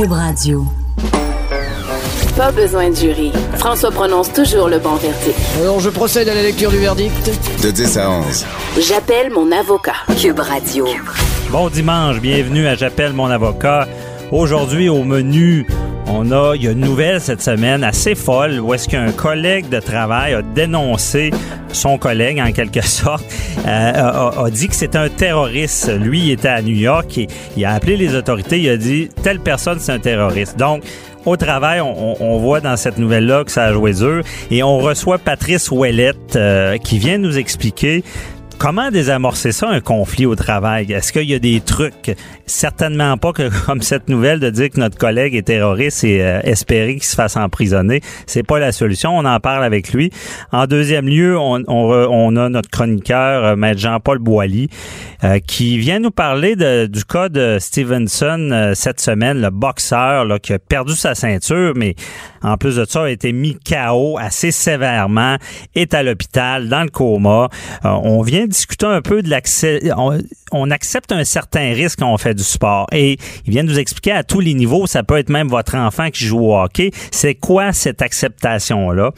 Cube Radio. Pas besoin de jury. François prononce toujours le bon verdict. Alors, je procède à la lecture du verdict. De 10 à 11. J'appelle mon avocat. Cube Radio. Bon dimanche, bienvenue à J'appelle mon avocat. Aujourd'hui au menu, on a, il y a une nouvelle cette semaine assez folle où est-ce qu'un collègue de travail a dénoncé son collègue en quelque sorte, euh, a, dit que c'était un terroriste. Lui, il était à New York et il a appelé les autorités, il a dit telle personne c'est un terroriste. Donc au travail, on, on, voit dans cette nouvelle-là que ça a joué dur. Et on reçoit Patrice Ouellette euh, qui vient nous expliquer Comment désamorcer ça, un conflit au travail? Est-ce qu'il y a des trucs? Certainement pas que, comme cette nouvelle de dire que notre collègue est terroriste et euh, espérer qu'il se fasse emprisonner. C'est pas la solution. On en parle avec lui. En deuxième lieu, on, on, a notre chroniqueur, euh, Maître Jean-Paul Boilly, euh, qui vient nous parler de, du cas de Stevenson cette semaine, le boxeur là, qui a perdu sa ceinture, mais en plus de ça, a été mis KO assez sévèrement, est à l'hôpital, dans le coma. on vient discuter un peu de l'accès. On, accepte un certain risque quand on fait du sport. Et il vient nous expliquer à tous les niveaux, ça peut être même votre enfant qui joue au hockey. C'est quoi cette acceptation-là?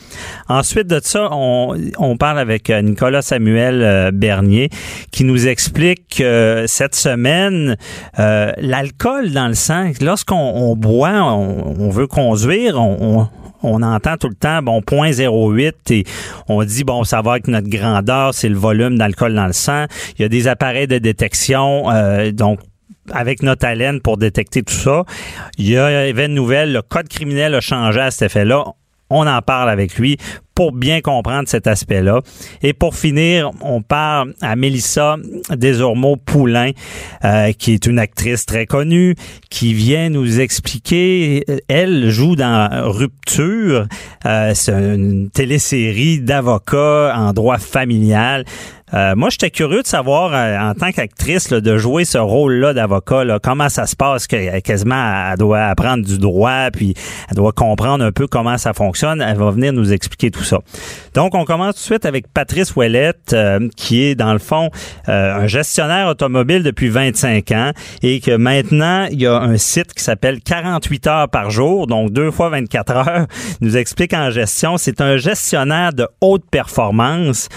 Ensuite de ça, on, parle avec euh, Nicolas Samuel euh, Bernier qui nous explique que cette semaine, euh, l'alcool dans le sang, lorsqu'on boit, on, veut conduire, on, on entend tout le temps, bon, 0.08 et on dit, bon, ça va avec notre grandeur, c'est le volume d'alcool dans le sang. Il y a des appareils de détection, euh, donc avec notre haleine pour détecter tout ça. Il y a une nouvelle, le code criminel a changé à cet effet-là. On en parle avec lui pour bien comprendre cet aspect-là. Et pour finir, on parle à Mélissa Desormeaux-Poulain, euh, qui est une actrice très connue, qui vient nous expliquer, elle joue dans Rupture, euh, c'est une télésérie d'avocats en droit familial. Euh, moi, j'étais curieux de savoir, euh, en tant qu'actrice, de jouer ce rôle-là d'avocat, comment ça se passe, que quasiment elle doit apprendre du droit, puis elle doit comprendre un peu comment ça fonctionne. Elle va venir nous expliquer tout ça. Donc, on commence tout de suite avec Patrice Ouellette, euh, qui est, dans le fond, un gestionnaire automobile depuis 25 ans et que maintenant, il y a un site qui s'appelle 48 heures par jour, donc deux fois 24 heures. Nous explique en gestion, c'est un gestionnaire de haute performance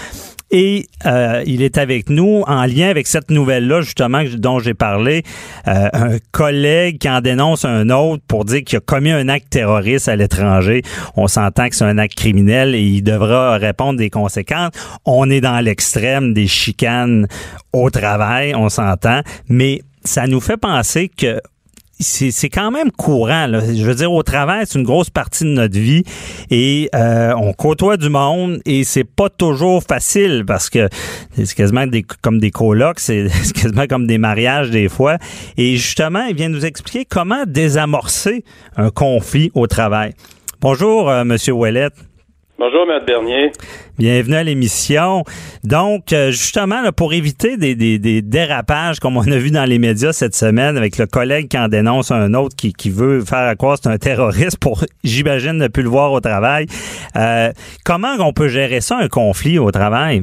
et euh, il est avec nous en lien avec cette nouvelle-là, justement, dont j'ai parlé. Euh, un collègue qui en dénonce un autre pour dire qu'il a commis un acte terroriste à l'étranger. On s'entend que c'est un acte criminel et il devra répondre des conséquences. On est dans l'extrême des chicanes au travail, on s'entend. Mais ça nous fait penser que c'est quand même courant. Je veux dire, au travail, c'est une grosse partie de notre vie et euh, on côtoie du monde et c'est pas toujours facile parce que c'est quasiment comme des colocs, c'est quasiment comme des mariages des fois. Et justement, il vient nous expliquer comment désamorcer un conflit au travail. Bonjour, euh, Monsieur Ouellette. Bonjour, Maître Bernier. Bienvenue à l'émission. Donc, euh, justement, pour éviter des, dérapages comme on a vu dans les médias cette semaine avec le collègue qui en dénonce un autre qui, veut faire à quoi c'est un terroriste pour, j'imagine, ne plus le voir au travail. Euh, comment on peut gérer ça, un conflit au travail?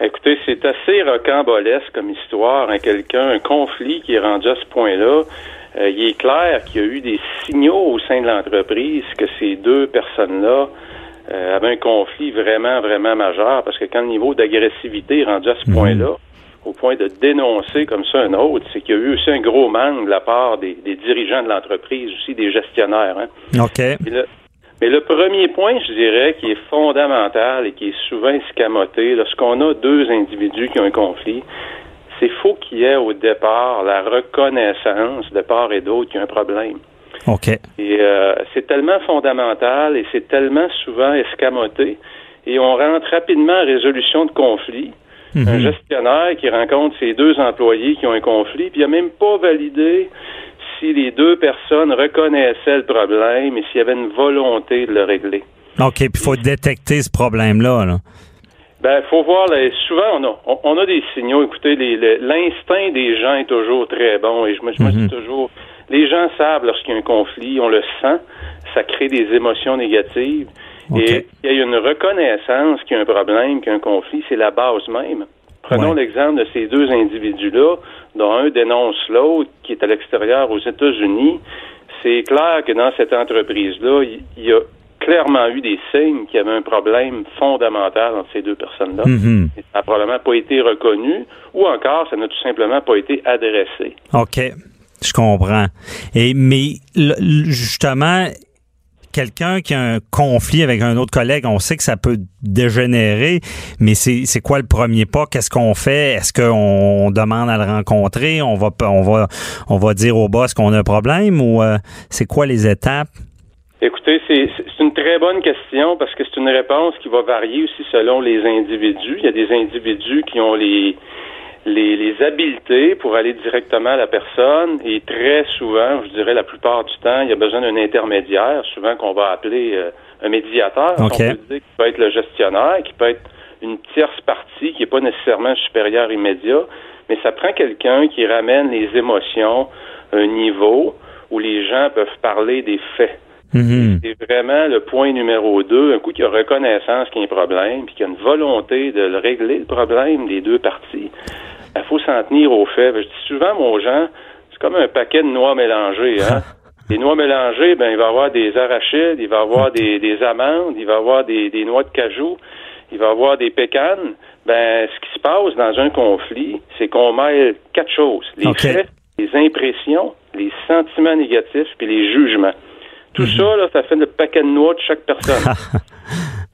Écoutez, c'est assez rocambolesque comme histoire. Hein, quelqu'un, un conflit qui est rendu à ce point-là. Euh, il est clair qu'il y a eu des signaux au sein de l'entreprise que ces deux personnes-là euh, avait un conflit vraiment, vraiment majeur, parce que quand le niveau d'agressivité est rendu à ce mhm. point-là, au point de dénoncer comme ça un autre, c'est qu'il y a eu aussi un gros manque de la part des, dirigeants de l'entreprise, aussi des gestionnaires. Hein. OK. mais le premier point, je dirais, qui est fondamental et qui est souvent escamoté, lorsqu'on a deux individus qui ont un conflit, c'est faut qu'il y ait au départ la reconnaissance de part et d'autre qu'il y a un problème. OK. Et euh, c'est tellement fondamental et c'est tellement souvent escamoté. Et on rentre rapidement en résolution de conflit. Un mhm. gestionnaire qui rencontre ses deux employés qui ont un conflit, puis il n'a même pas validé si les deux personnes reconnaissaient le problème et s'il y avait une volonté de le régler. OK, puis il faut détecter ce problème-là. Là. Ben, faut voir. souvent, on a, on, a des signaux. Écoutez, l'instinct des gens est toujours très bon. Et je me, je me dis mhm. toujours, les gens savent lorsqu'il y a un conflit, on le sent, ça crée des émotions négatives. Et il y a une reconnaissance qu'il y a un problème, qu'il y a un conflit, c'est la base même. Prenons l'exemple de ces deux individus-là, dont un dénonce l'autre, qui est à l'extérieur aux États-Unis. c'est clair que dans cette entreprise-là, il y, a clairement eu des signes qu'il y avait un problème fondamental entre ces deux personnes-là. Mhm. Ça n'a probablement pas été reconnu ou encore ça n'a tout simplement pas été adressé. OK. Je comprends. Et mais justement, quelqu'un qui a un conflit avec un autre collègue, on sait que ça peut dégénérer, mais c'est quoi le premier pas? Qu'est-ce qu'on fait? Est-ce qu'on demande à le rencontrer? On va on va on va dire au boss qu'on a un problème ou euh, c'est quoi les étapes? Écoutez, c'est une très bonne question parce que c'est une réponse qui va varier aussi selon les individus. Il y a des individus qui ont les les, les habiletés pour aller directement à la personne et très souvent, je dirais la plupart du temps, il y a besoin d'un intermédiaire, souvent qu'on va appeler euh, un médiateur, OK. on peut dire, qui peut être le gestionnaire, qui peut être une tierce partie qui n'est pas nécessairement supérieure immédiat, mais ça prend quelqu'un qui ramène les émotions à un niveau où les gens peuvent parler des faits. Mhm. C'est vraiment le point numéro deux. Un coup qu'il y a reconnaissance qu'il y a un problème, puis qu'il y a une volonté de le régler, le problème des deux parties, faut s'en tenir aux faits. Je dis souvent, mon gens, c'est comme un paquet de noix mélangées. Hein? Les noix mélangées, ben, il va y avoir des arachides, il va y avoir des, des amandes, il va y avoir des, des noix de cajou, il va y avoir des pécanes. Ben, ce qui se passe dans un conflit, c'est qu'on mêle quatre choses. Les faits, les impressions, les sentiments négatifs, puis les jugements. Tout ça, là, ça fait le paquet de noix de chaque personne.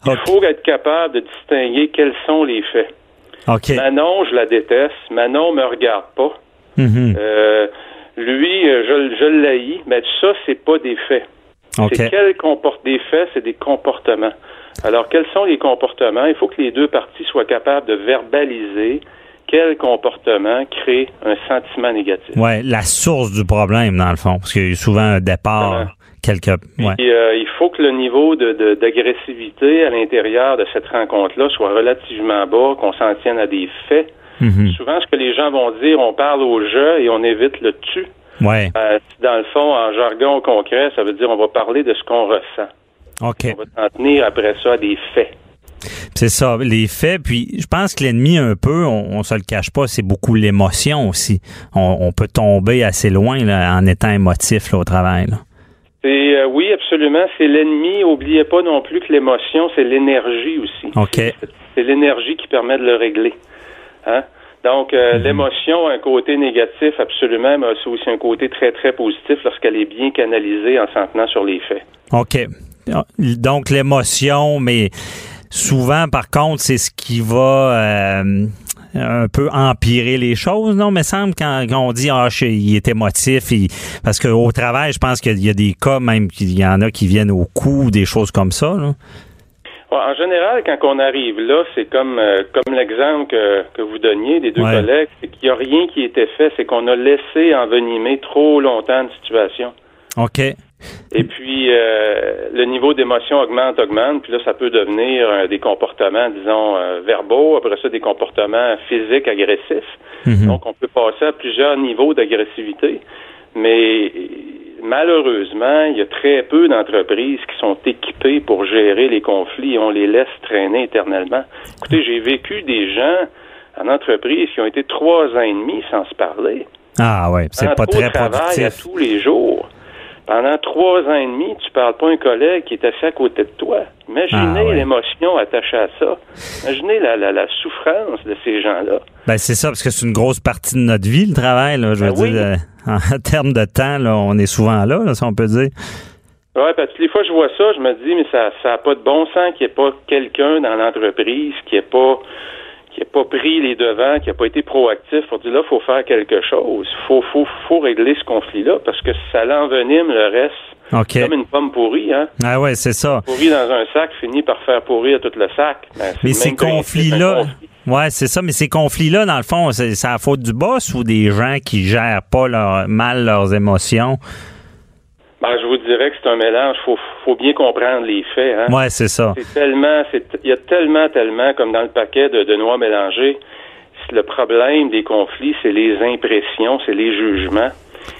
Il faut être capable de distinguer quels sont les faits. Manon, je la déteste. Manon me regarde pas. Mhm. Euh, lui, euh, je, je l'haïs. Mais ça, c'est pas des faits. C'est des faits, c'est des comportements. Alors, quels sont les comportements? Il faut que les deux parties soient capables de verbaliser quel comportement crée un sentiment négatif. Ouais, la source du problème dans le fond, parce qu'il y a souvent un départ, quelque. Ouais. Puis, euh, il faut que le niveau de, d'agressivité à l'intérieur de cette rencontre-là soit relativement bas, qu'on s'en tienne à des faits. Mhm. Souvent, ce que les gens vont dire, on parle au jeu et on évite le tu. Ouais. Euh, dans le fond, en jargon concret, ça veut dire on va parler de ce qu'on ressent. On va s'en tenir après ça à des faits. C'est ça, les faits. Puis je pense que l'ennemi, un peu, on, on se le cache pas, c'est beaucoup l'émotion aussi. On, on peut tomber assez loin là, en étant émotif là, au travail. là. Euh, oui, absolument. C'est l'ennemi. Oubliez pas non plus que l'émotion, c'est l'énergie aussi. OK. C'est, l'énergie qui permet de le régler. Hein? Donc, euh, l'émotion a un côté négatif, absolument, mais c'est aussi un côté très, très positif lorsqu'elle est bien canalisée en s'en tenant sur les faits. OK. Donc l'émotion, mais souvent, par contre, c'est ce qui va euh, un peu empirer les choses, non? Mais semble quand, quand on dit ah, je- il est émotif, il- parce qu'au travail, je pense qu'il y a des cas même qu'il y en a qui viennent au cou, des choses comme ça. Là. En général, quand on arrive là, c'est comme euh, comme l'exemple que, que vous donniez des deux Ouais. collègues, c'est qu'il n'y a rien qui a été fait, c'est qu'on a laissé envenimer trop longtemps une situation. OK. Et puis, euh, le niveau d'émotion augmente, augmente, puis là, ça peut devenir euh, des comportements, disons, euh, verbaux, après ça, des comportements physiques agressifs. Mhm. Donc, on peut passer à plusieurs niveaux d'agressivité, mais malheureusement, il y a très peu d'entreprises qui sont équipées pour gérer les conflits et on les laisse traîner éternellement. Écoutez, j'ai vécu des gens en entreprise qui ont été trois ans et demi sans se parler. Ah ouais, c'est pas très travail à productif. tous les jours. Pendant trois ans et demi, tu parles pas à un collègue qui est assis à côté de toi. Imaginez Ah, ouais. l'émotion attachée à ça. Imaginez la, la, la souffrance de ces gens-là. Ben c'est ça, parce que c'est une grosse partie de notre vie, le travail. Là, je veux Ben oui. dire, euh, en termes de temps, là, on est souvent là, là, si on peut dire. Ouais, parce que les fois je vois ça, je me dis, mais ça ça a pas de bon sens qu'il n'y ait pas quelqu'un dans l'entreprise qui ait pas qui ait pas pris les devants, qui n'a pas été proactif pour dire là, faut faire quelque chose. Faut, faut, faut régler ce conflit-là parce que ça l'envenime le reste. Comme une pomme pourrie, hein. Ah ouais, c'est ça. Pourrie dans un sac finit par faire pourrir tout le sac. Ben, Mais ces conflits-là, conflit. ouais, c'est ça, mais ces conflits-là, dans le fond, c'est c'est la faute du boss ou des gens qui gèrent pas leur, mal leurs émotions? Ben, je vous dirais que c'est un mélange. Faut, faut bien comprendre les faits. Hein. Ouais, c'est ça. C'est tellement, c'est, il y a tellement, tellement, comme dans le paquet de, de noix mélangées, le problème des conflits, c'est les impressions, c'est les jugements.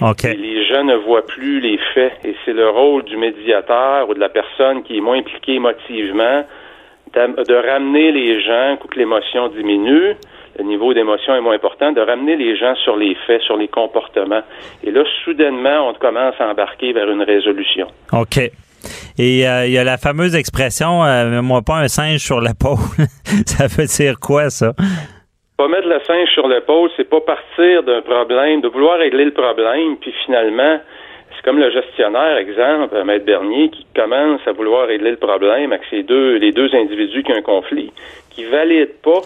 OK. Et les gens ne voient plus les faits. Et c'est le rôle du médiateur ou de la personne qui est moins impliquée émotivement de ramener les gens pour que l'émotion diminue, le niveau d'émotion est moins important, de ramener les gens sur les faits, sur les comportements. Et là, soudainement, on commence à embarquer vers une résolution. OK. Et euh, il y a la fameuse expression euh, moi pas un singe sur l'épaule. ça veut dire quoi ça? Pas mettre le singe sur l'épaule, c'est pas partir d'un problème, de vouloir régler le problème, puis finalement, c'est comme le gestionnaire, exemple, Maître Bernier, qui commence à vouloir régler le problème avec ces deux, les deux individus qui ont un conflit, qui valide pas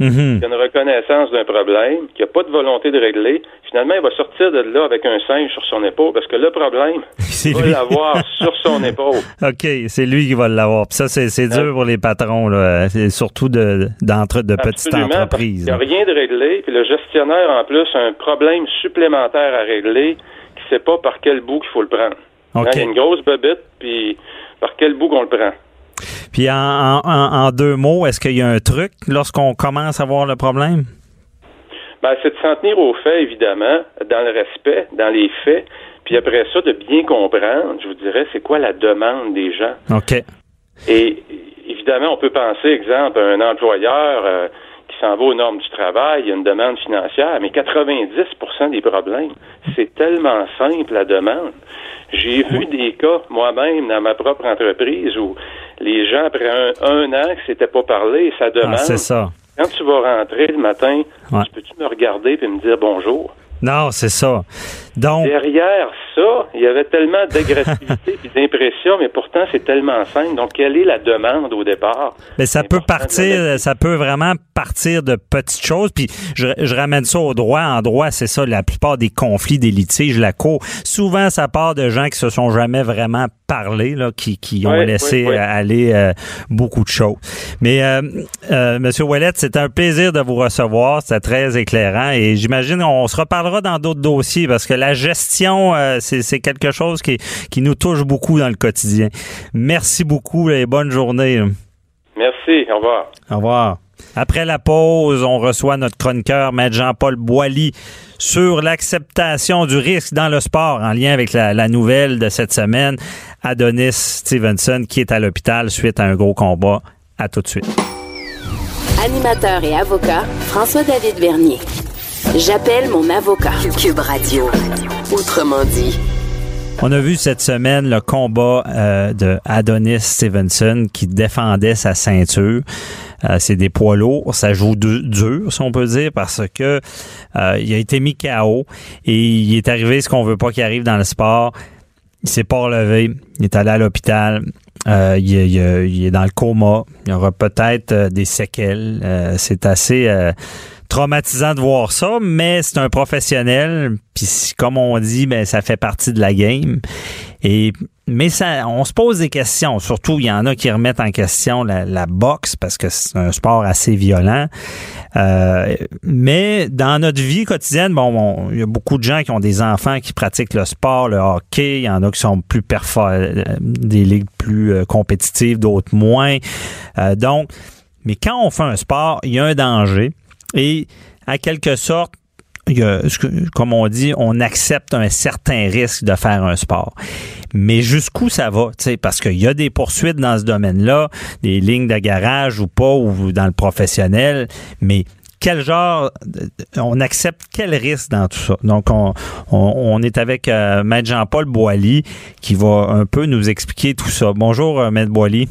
Mhm. qui a une reconnaissance d'un problème, qui n'a pas de volonté de régler, finalement, il va sortir de là avec un singe sur son épaule, parce que le problème, C'est il va lui. l'avoir sur son épaule. OK, c'est lui qui va l'avoir. Puis ça, c'est, c'est dur pour les patrons, là. C'est surtout de, d'entre, de petites entreprises. qu'il n'y a rien de réglé, puis le gestionnaire, en plus, a un problème supplémentaire à régler, qui ne sait pas par quel bout qu'il faut le prendre. Hein, OK. Il y a une grosse bobette, puis par quel bout qu'on le prend. Puis en, en- en- en deux mots, est-ce qu'il y a un truc lorsqu'on commence à voir le problème? Ben, c'est de s'en tenir aux faits, évidemment, dans le respect, dans les faits, puis après ça, de bien comprendre, je vous dirais, c'est quoi la demande des gens. OK. Et évidemment, on peut penser, exemple, à un employeur euh, qui s'en va aux normes du travail, il y a une demande financière, mais 90% des problèmes, c'est tellement simple la demande. J'ai vu des cas moi-même dans ma propre entreprise où les gens, après un, un an que c'était pas parlé, ça Ah, demande. c'est ça. Quand tu vas rentrer le matin, Ouais. tu peux-tu me regarder et me dire bonjour? Non, c'est ça. Donc, Derrière ça, il y avait tellement d'agressivité et d'impression, mais pourtant c'est tellement simple. Donc, quelle est la demande au départ? Mais ça C'est peut partir, ça peut vraiment partir de petites choses. Puis je, je ramène ça au droit. En droit, c'est ça, la plupart des conflits, des litiges, la cour. Souvent, ça part de gens qui se sont jamais vraiment parlé, là, qui, qui ont laissé aller euh, beaucoup de choses. Mais euh, euh, Monsieur Ouellet, c'est un plaisir de vous recevoir. C'était très éclairant. Et j'imagine on se reparlera dans d'autres dossiers parce que la gestion, euh, c'est quelque chose qui, qui nous touche beaucoup dans le quotidien. Merci beaucoup et bonne journée. Merci, au revoir. Au revoir. Après la pause, on reçoit notre chroniqueur, Maître Jean-Paul Boilly, sur l'acceptation du risque dans le sport en lien avec la, la nouvelle de cette semaine, Adonis Stevenson, qui est à l'hôpital suite à un gros combat. À tout de suite. Animateur et avocat, François-David Vernier. J'appelle mon avocat. Cube Radio. Autrement dit. On a vu cette semaine le combat euh, de Adonis Stevenson qui défendait sa ceinture. Euh, c'est des poids lourds, ça joue du- dur, si on peut dire, parce que euh, il a été mis KO et il est arrivé ce qu'on veut pas qu'il arrive dans le sport. Il s'est pas relevé, il est allé à l'hôpital, euh, il, il est dans le coma, il y aura peut-être euh, des séquelles. Euh, c'est assez euh, traumatisant de voir ça, mais c'est un professionnel, puis comme on dit, ben ça fait partie de la game. Et mais ça, on se pose des questions. Surtout, il y en a qui remettent en question la, boxe parce que c'est un sport assez violent. Euh, mais dans notre vie quotidienne, bon, on- il y a beaucoup de gens qui ont des enfants qui pratiquent le sport, le hockey. Il y en a qui sont plus euh, des ligues plus euh, compétitives, d'autres moins. Euh, donc, mais quand on fait un sport, il y a un danger. Et à quelque sorte, il y a, comme on dit, on accepte un certain risque de faire un sport. Mais jusqu'où ça va, parce qu'il y a des poursuites dans ce domaine-là, des lignes de garage ou pas, ou dans le professionnel, mais quel genre, on accepte quel risque dans tout ça? Donc, on, on, on est avec euh, Maître Jean-Paul Boilly qui va un peu nous expliquer tout ça. Bonjour, euh, Maître Boilly.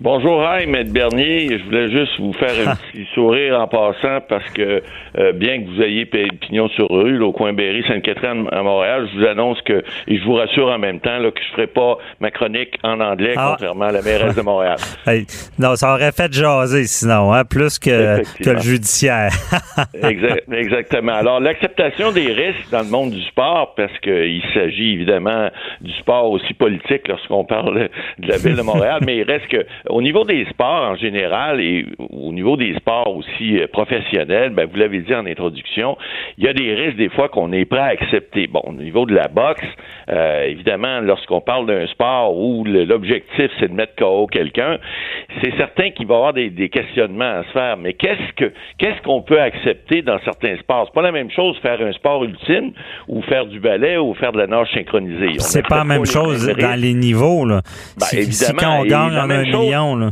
Bonjour, hi, Maître Bernier. Je voulais juste vous faire un petit sourire en passant parce que, euh, bien que vous ayez pignon sur rue, là, au coin Berry, Sainte-Catherine à Montréal, je vous annonce que, et je vous rassure en même temps, là, que je ferai pas ma chronique en anglais, Ah. contrairement à la mairesse de Montréal. Hey, non, ça aurait fait jaser sinon, hein, plus que, que le judiciaire. Exact- exactement. Alors, l'acceptation des risques dans le monde du sport, parce qu'il s'agit évidemment du sport aussi politique lorsqu'on parle de la ville de Montréal, mais il reste que au niveau des sports en général et au niveau des sports aussi euh, professionnels, ben, vous l'avez dit en introduction, il y a des risques des fois qu'on est prêt à accepter. Bon, au niveau de la boxe, euh, évidemment, lorsqu'on parle d'un sport où l'objectif c'est de mettre KO quelqu'un, c'est certain qu'il va y avoir des, des questionnements à se faire. Mais qu'est-ce que qu'est-ce qu'on peut accepter dans certains sports? C'est pas la même chose faire un sport ultime ou faire du ballet ou faire de la nage synchronisée. On C'est pas la même chose dans les niveaux. Là. Ben, si, si évidemment, quand on gagne un là.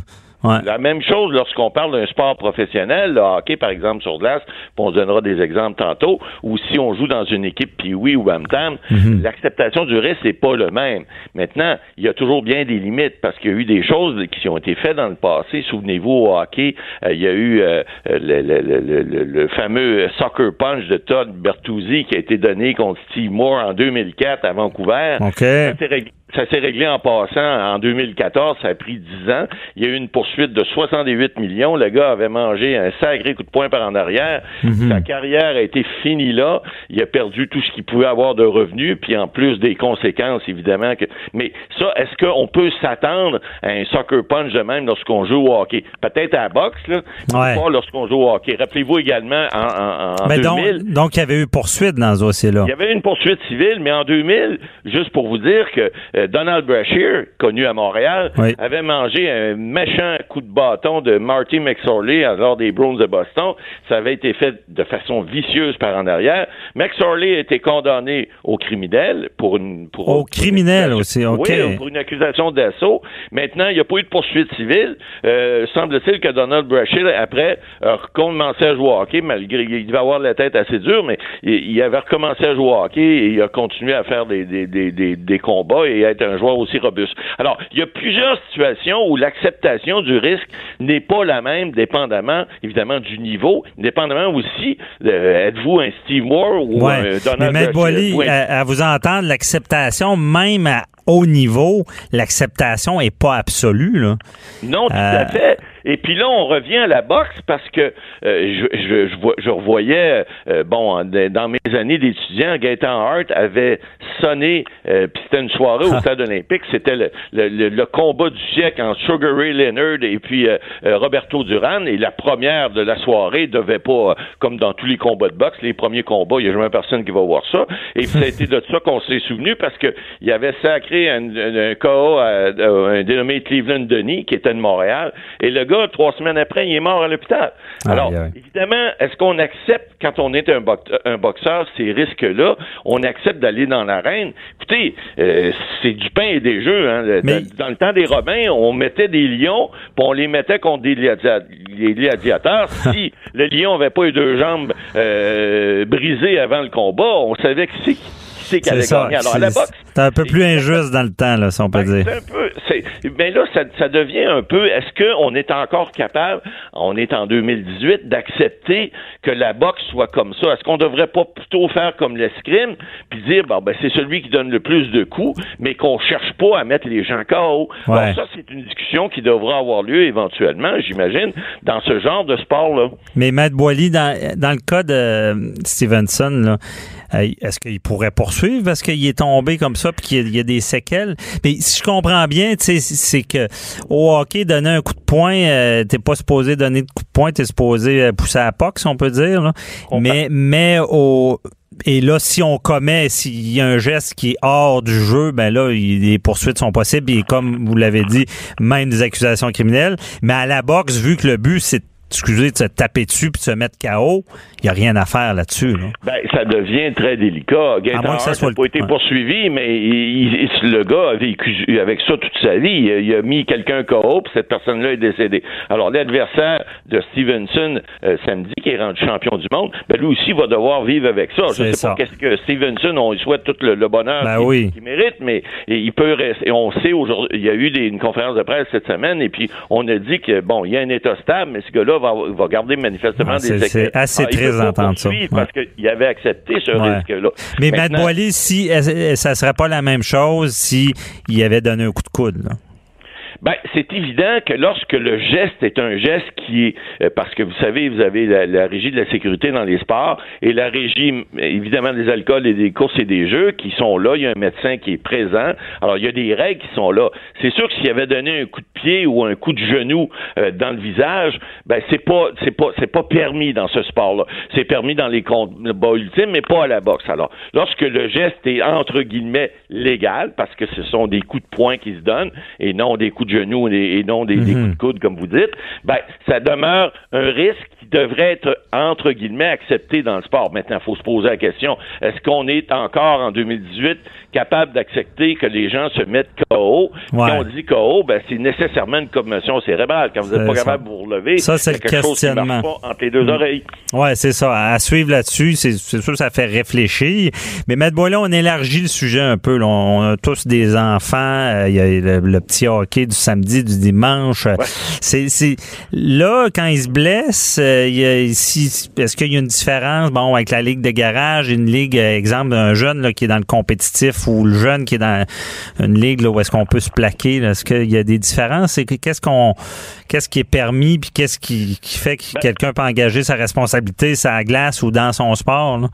La même chose lorsqu'on parle d'un sport professionnel, le hockey par exemple sur glace, on se donnera des exemples tantôt, ou si on joue dans une équipe Pee-Wee ou Bam-Tam, Mhm. l'acceptation du risque n'est pas le même. Maintenant, il y a toujours bien des limites parce qu'il y a eu des choses qui ont été faites dans le passé. Souvenez-vous au hockey, euh, il y a eu euh, le, le- le- le- le fameux soccer punch de Todd Bertuzzi qui a été donné contre Steve Moore en 2004 à Vancouver. Ça s'est réglé- ça s'est réglé en passant en 2014, ça a pris 10 ans. Il y a eu une poursuite de 68 millions. Le gars avait mangé un sacré coup de poing par en arrière. Sa carrière a été finie là. Il a perdu tout ce qu'il pouvait avoir de revenus, puis en plus des conséquences, évidemment. Que... Mais ça, est-ce qu'on peut s'attendre à un soccer punch de même lorsqu'on joue au hockey? Peut-être à la boxe, là, mais Ouais. pas lorsqu'on joue au hockey. Rappelez-vous également en, en, en Mais 2000... donc, donc, il y avait eu poursuite dans ce dossier-là. Il y avait une poursuite civile, mais en 2000, juste pour vous dire que euh, Donald Brashear, connu à Montréal, Oui. avait mangé un méchant coup de bâton de Marty McSorley lors des Browns de Boston. Ça avait été fait de façon vicieuse par en arrière. McSorley a été condamné au criminel pour une... Pour, Au criminel aussi, OK. Oui, pour une accusation d'assaut. Maintenant, il n'y a pas eu de poursuite civile. Euh, semble-t-il que Donald Brashear, après, a recommencé à jouer au hockey, malgré il devait avoir la tête assez dure, mais il, il avait recommencé à jouer au hockey et il a continué à faire des, des, des, des, des combats et un joueur aussi robuste. Alors, il y a plusieurs situations où l'acceptation du risque n'est pas la même, dépendamment, évidemment, du niveau, dépendamment aussi, euh, êtes-vous un Steve Moore ou Ouais. un Mais Donald Maître Brashear? Boily, Oui. à, à vous entendre, l'acceptation, même à haut niveau, l'acceptation est pas absolue. Là. Non, tout Euh, à fait. Et puis là, on revient à la boxe parce que euh, je, je, je, vois- je revoyais, euh, bon, dans mes années d'étudiant, Gaëtan Hart avait sonné, euh, puis c'était une soirée au stade olympique, c'était le, le, le- le combat du siècle entre Sugar Ray Leonard et puis euh, euh, Roberto Duran, et la première de la soirée devait pas, euh, comme dans tous les combats de boxe, les premiers combats, il y a jamais personne qui va voir ça, et puis ça a été de ça qu'on s'est souvenu parce que il avait sacré un, un, un KO à, à un dénommé Cleveland Denis, qui était de Montréal, et le gars, trois semaines après, il est mort à l'hôpital. Alors, évidemment, est-ce qu'on accepte, quand on est un, box- un boxeur, ces risques-là, on accepte d'aller dans l'arène? Écoutez, euh, c'est du pain et des jeux. Hein. Mais- Dans, le temps des Romains, on mettait des lions, puis on les mettait contre des gladiateurs. si le lion avait pas eu deux jambes euh, brisées avant le combat, on savait qui c'est qui, c'est allait ça. gagner. Alors, à la C'est- boxe, C'est un peu plus injuste dans le temps, là, si on peut ben, dire. un peu. Ben là, ça, ça devient un peu. Est-ce qu'on est encore capable, on est en 2018, d'accepter que la boxe soit comme ça? Est-ce qu'on devrait pas plutôt faire comme l'escrime, puis dire, bon, ben, c'est celui qui donne le plus de coups, mais qu'on cherche pas à mettre les gens KO? Ouais. Ça, c'est une discussion qui devra avoir lieu éventuellement, j'imagine, dans ce genre de sport-là. Mais Matt Boily, dans, dans le cas de euh, Stevenson, euh, est-ce qu'il pourrait poursuivre parce qu'il est tombé comme ça puis qu'il y a- il y, a des séquelles? Mais si je comprends bien, tu sais, c'est que au hockey, donner un coup de poing, euh, t'es pas supposé donner de coup de poing, t'es supposé euh, pousser à la si on peut dire. là. Mais, mais au et là, si on commet, s'il y a un geste qui est hors du jeu, ben là, les poursuites sont possibles. Et comme vous l'avez dit, même des accusations criminelles. Mais à la boxe, vu que le but, c'est excusez, de se taper dessus puis de se mettre KO, il n'y a rien à faire là-dessus. là. Ben, ça devient très délicat. Gaëtan Hart n'a pas le- été poursuivi, mais il- il- le gars a vécu avec ça toute sa vie. Il a, mis quelqu'un KO, puis cette personne-là est décédée. Alors, l'adversaire de Stevenson, euh, samedi, qui est rendu champion du monde, ben, lui aussi va devoir vivre avec ça. Je C'est sais ça. pas qu'est-ce que Stevenson, on lui souhaite tout le, le bonheur Ben qu'il oui. mérite, mais il peut rester. On sait aujourd'hui, il y a eu des, une conférence de presse cette semaine, et puis on a dit que, bon, il y a un état stable, mais ce gars-là va, va garder manifestement Ah, des c'est- assez Ah, triste d'entendre ça. Ouais. Parce qu'il avait accepté ce Ouais. risque-là. Mais Matt Boily, si ça serait pas la même chose si il avait donné un coup de coude. là? Ben, c'est évident que lorsque le geste est un geste qui est euh, parce que vous savez, vous avez la, la régie de la sécurité dans les sports et la régie évidemment des alcools et des courses et des jeux qui sont là. Il y a un médecin qui est présent. Alors il y a des règles qui sont là. C'est sûr que s'il avait donné un coup de pied ou un coup de genou euh, dans le visage, ben c'est pas c'est pas c'est pas permis dans ce sport-là. C'est permis dans les combats ultimes, mais pas à la boxe. Alors lorsque le geste est entre guillemets légal parce que ce sont des coups de poing qui se donnent et non des coups de genoux et, et non des, des Mhm. coups de coude comme vous dites, ben ça demeure un risque devrait être, entre guillemets, accepté dans le sport. Maintenant, il faut se poser la question, est-ce qu'on est encore en 2018 capable d'accepter que les gens se mettent KO? Ouais. Quand on dit KO, ben, c'est nécessairement une commotion cérébrale. Quand vous n'êtes pas ça. capable de vous relever, Ça, c'est le quelque chose qui marche questionnement. pas entre les deux Mm. oreilles. Ouais, c'est ça. À suivre là-dessus, c'est sûr que ça fait réfléchir. Mais Matt Boileau, on élargit le sujet un peu. là. On a tous des enfants. euh, Il y a le, le petit hockey du samedi, du dimanche. C'est c'est là quand ils se blessent. Euh, est-ce qu'il y a une différence? Bon avec la ligue de garage, une ligue euh, exemple d'un jeune là, qui est dans le compétitif ou le jeune qui est dans une ligue là, où est-ce qu'on peut se plaquer là? Est-ce qu'il y a des différences? Qu'est-ce qu'on qu'est-ce qui est permis puis qu'est-ce qui, qui fait que Ben quelqu'un peut engager sa responsabilité sa glace ou dans son sport là?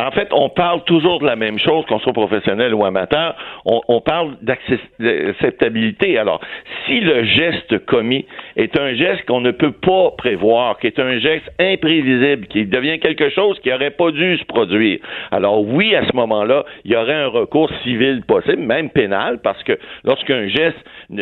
En fait, on parle toujours de la même chose, qu'on soit professionnel ou amateur. On, on parle d'acceptabilité. Alors, si le geste commis est un geste qu'on ne peut pas prévoir, qui est un geste imprévisible, qui devient quelque chose qui n'aurait pas dû se produire, alors oui, à ce moment-là, il y aurait un recours civil possible, même pénal, parce que lorsqu'un geste,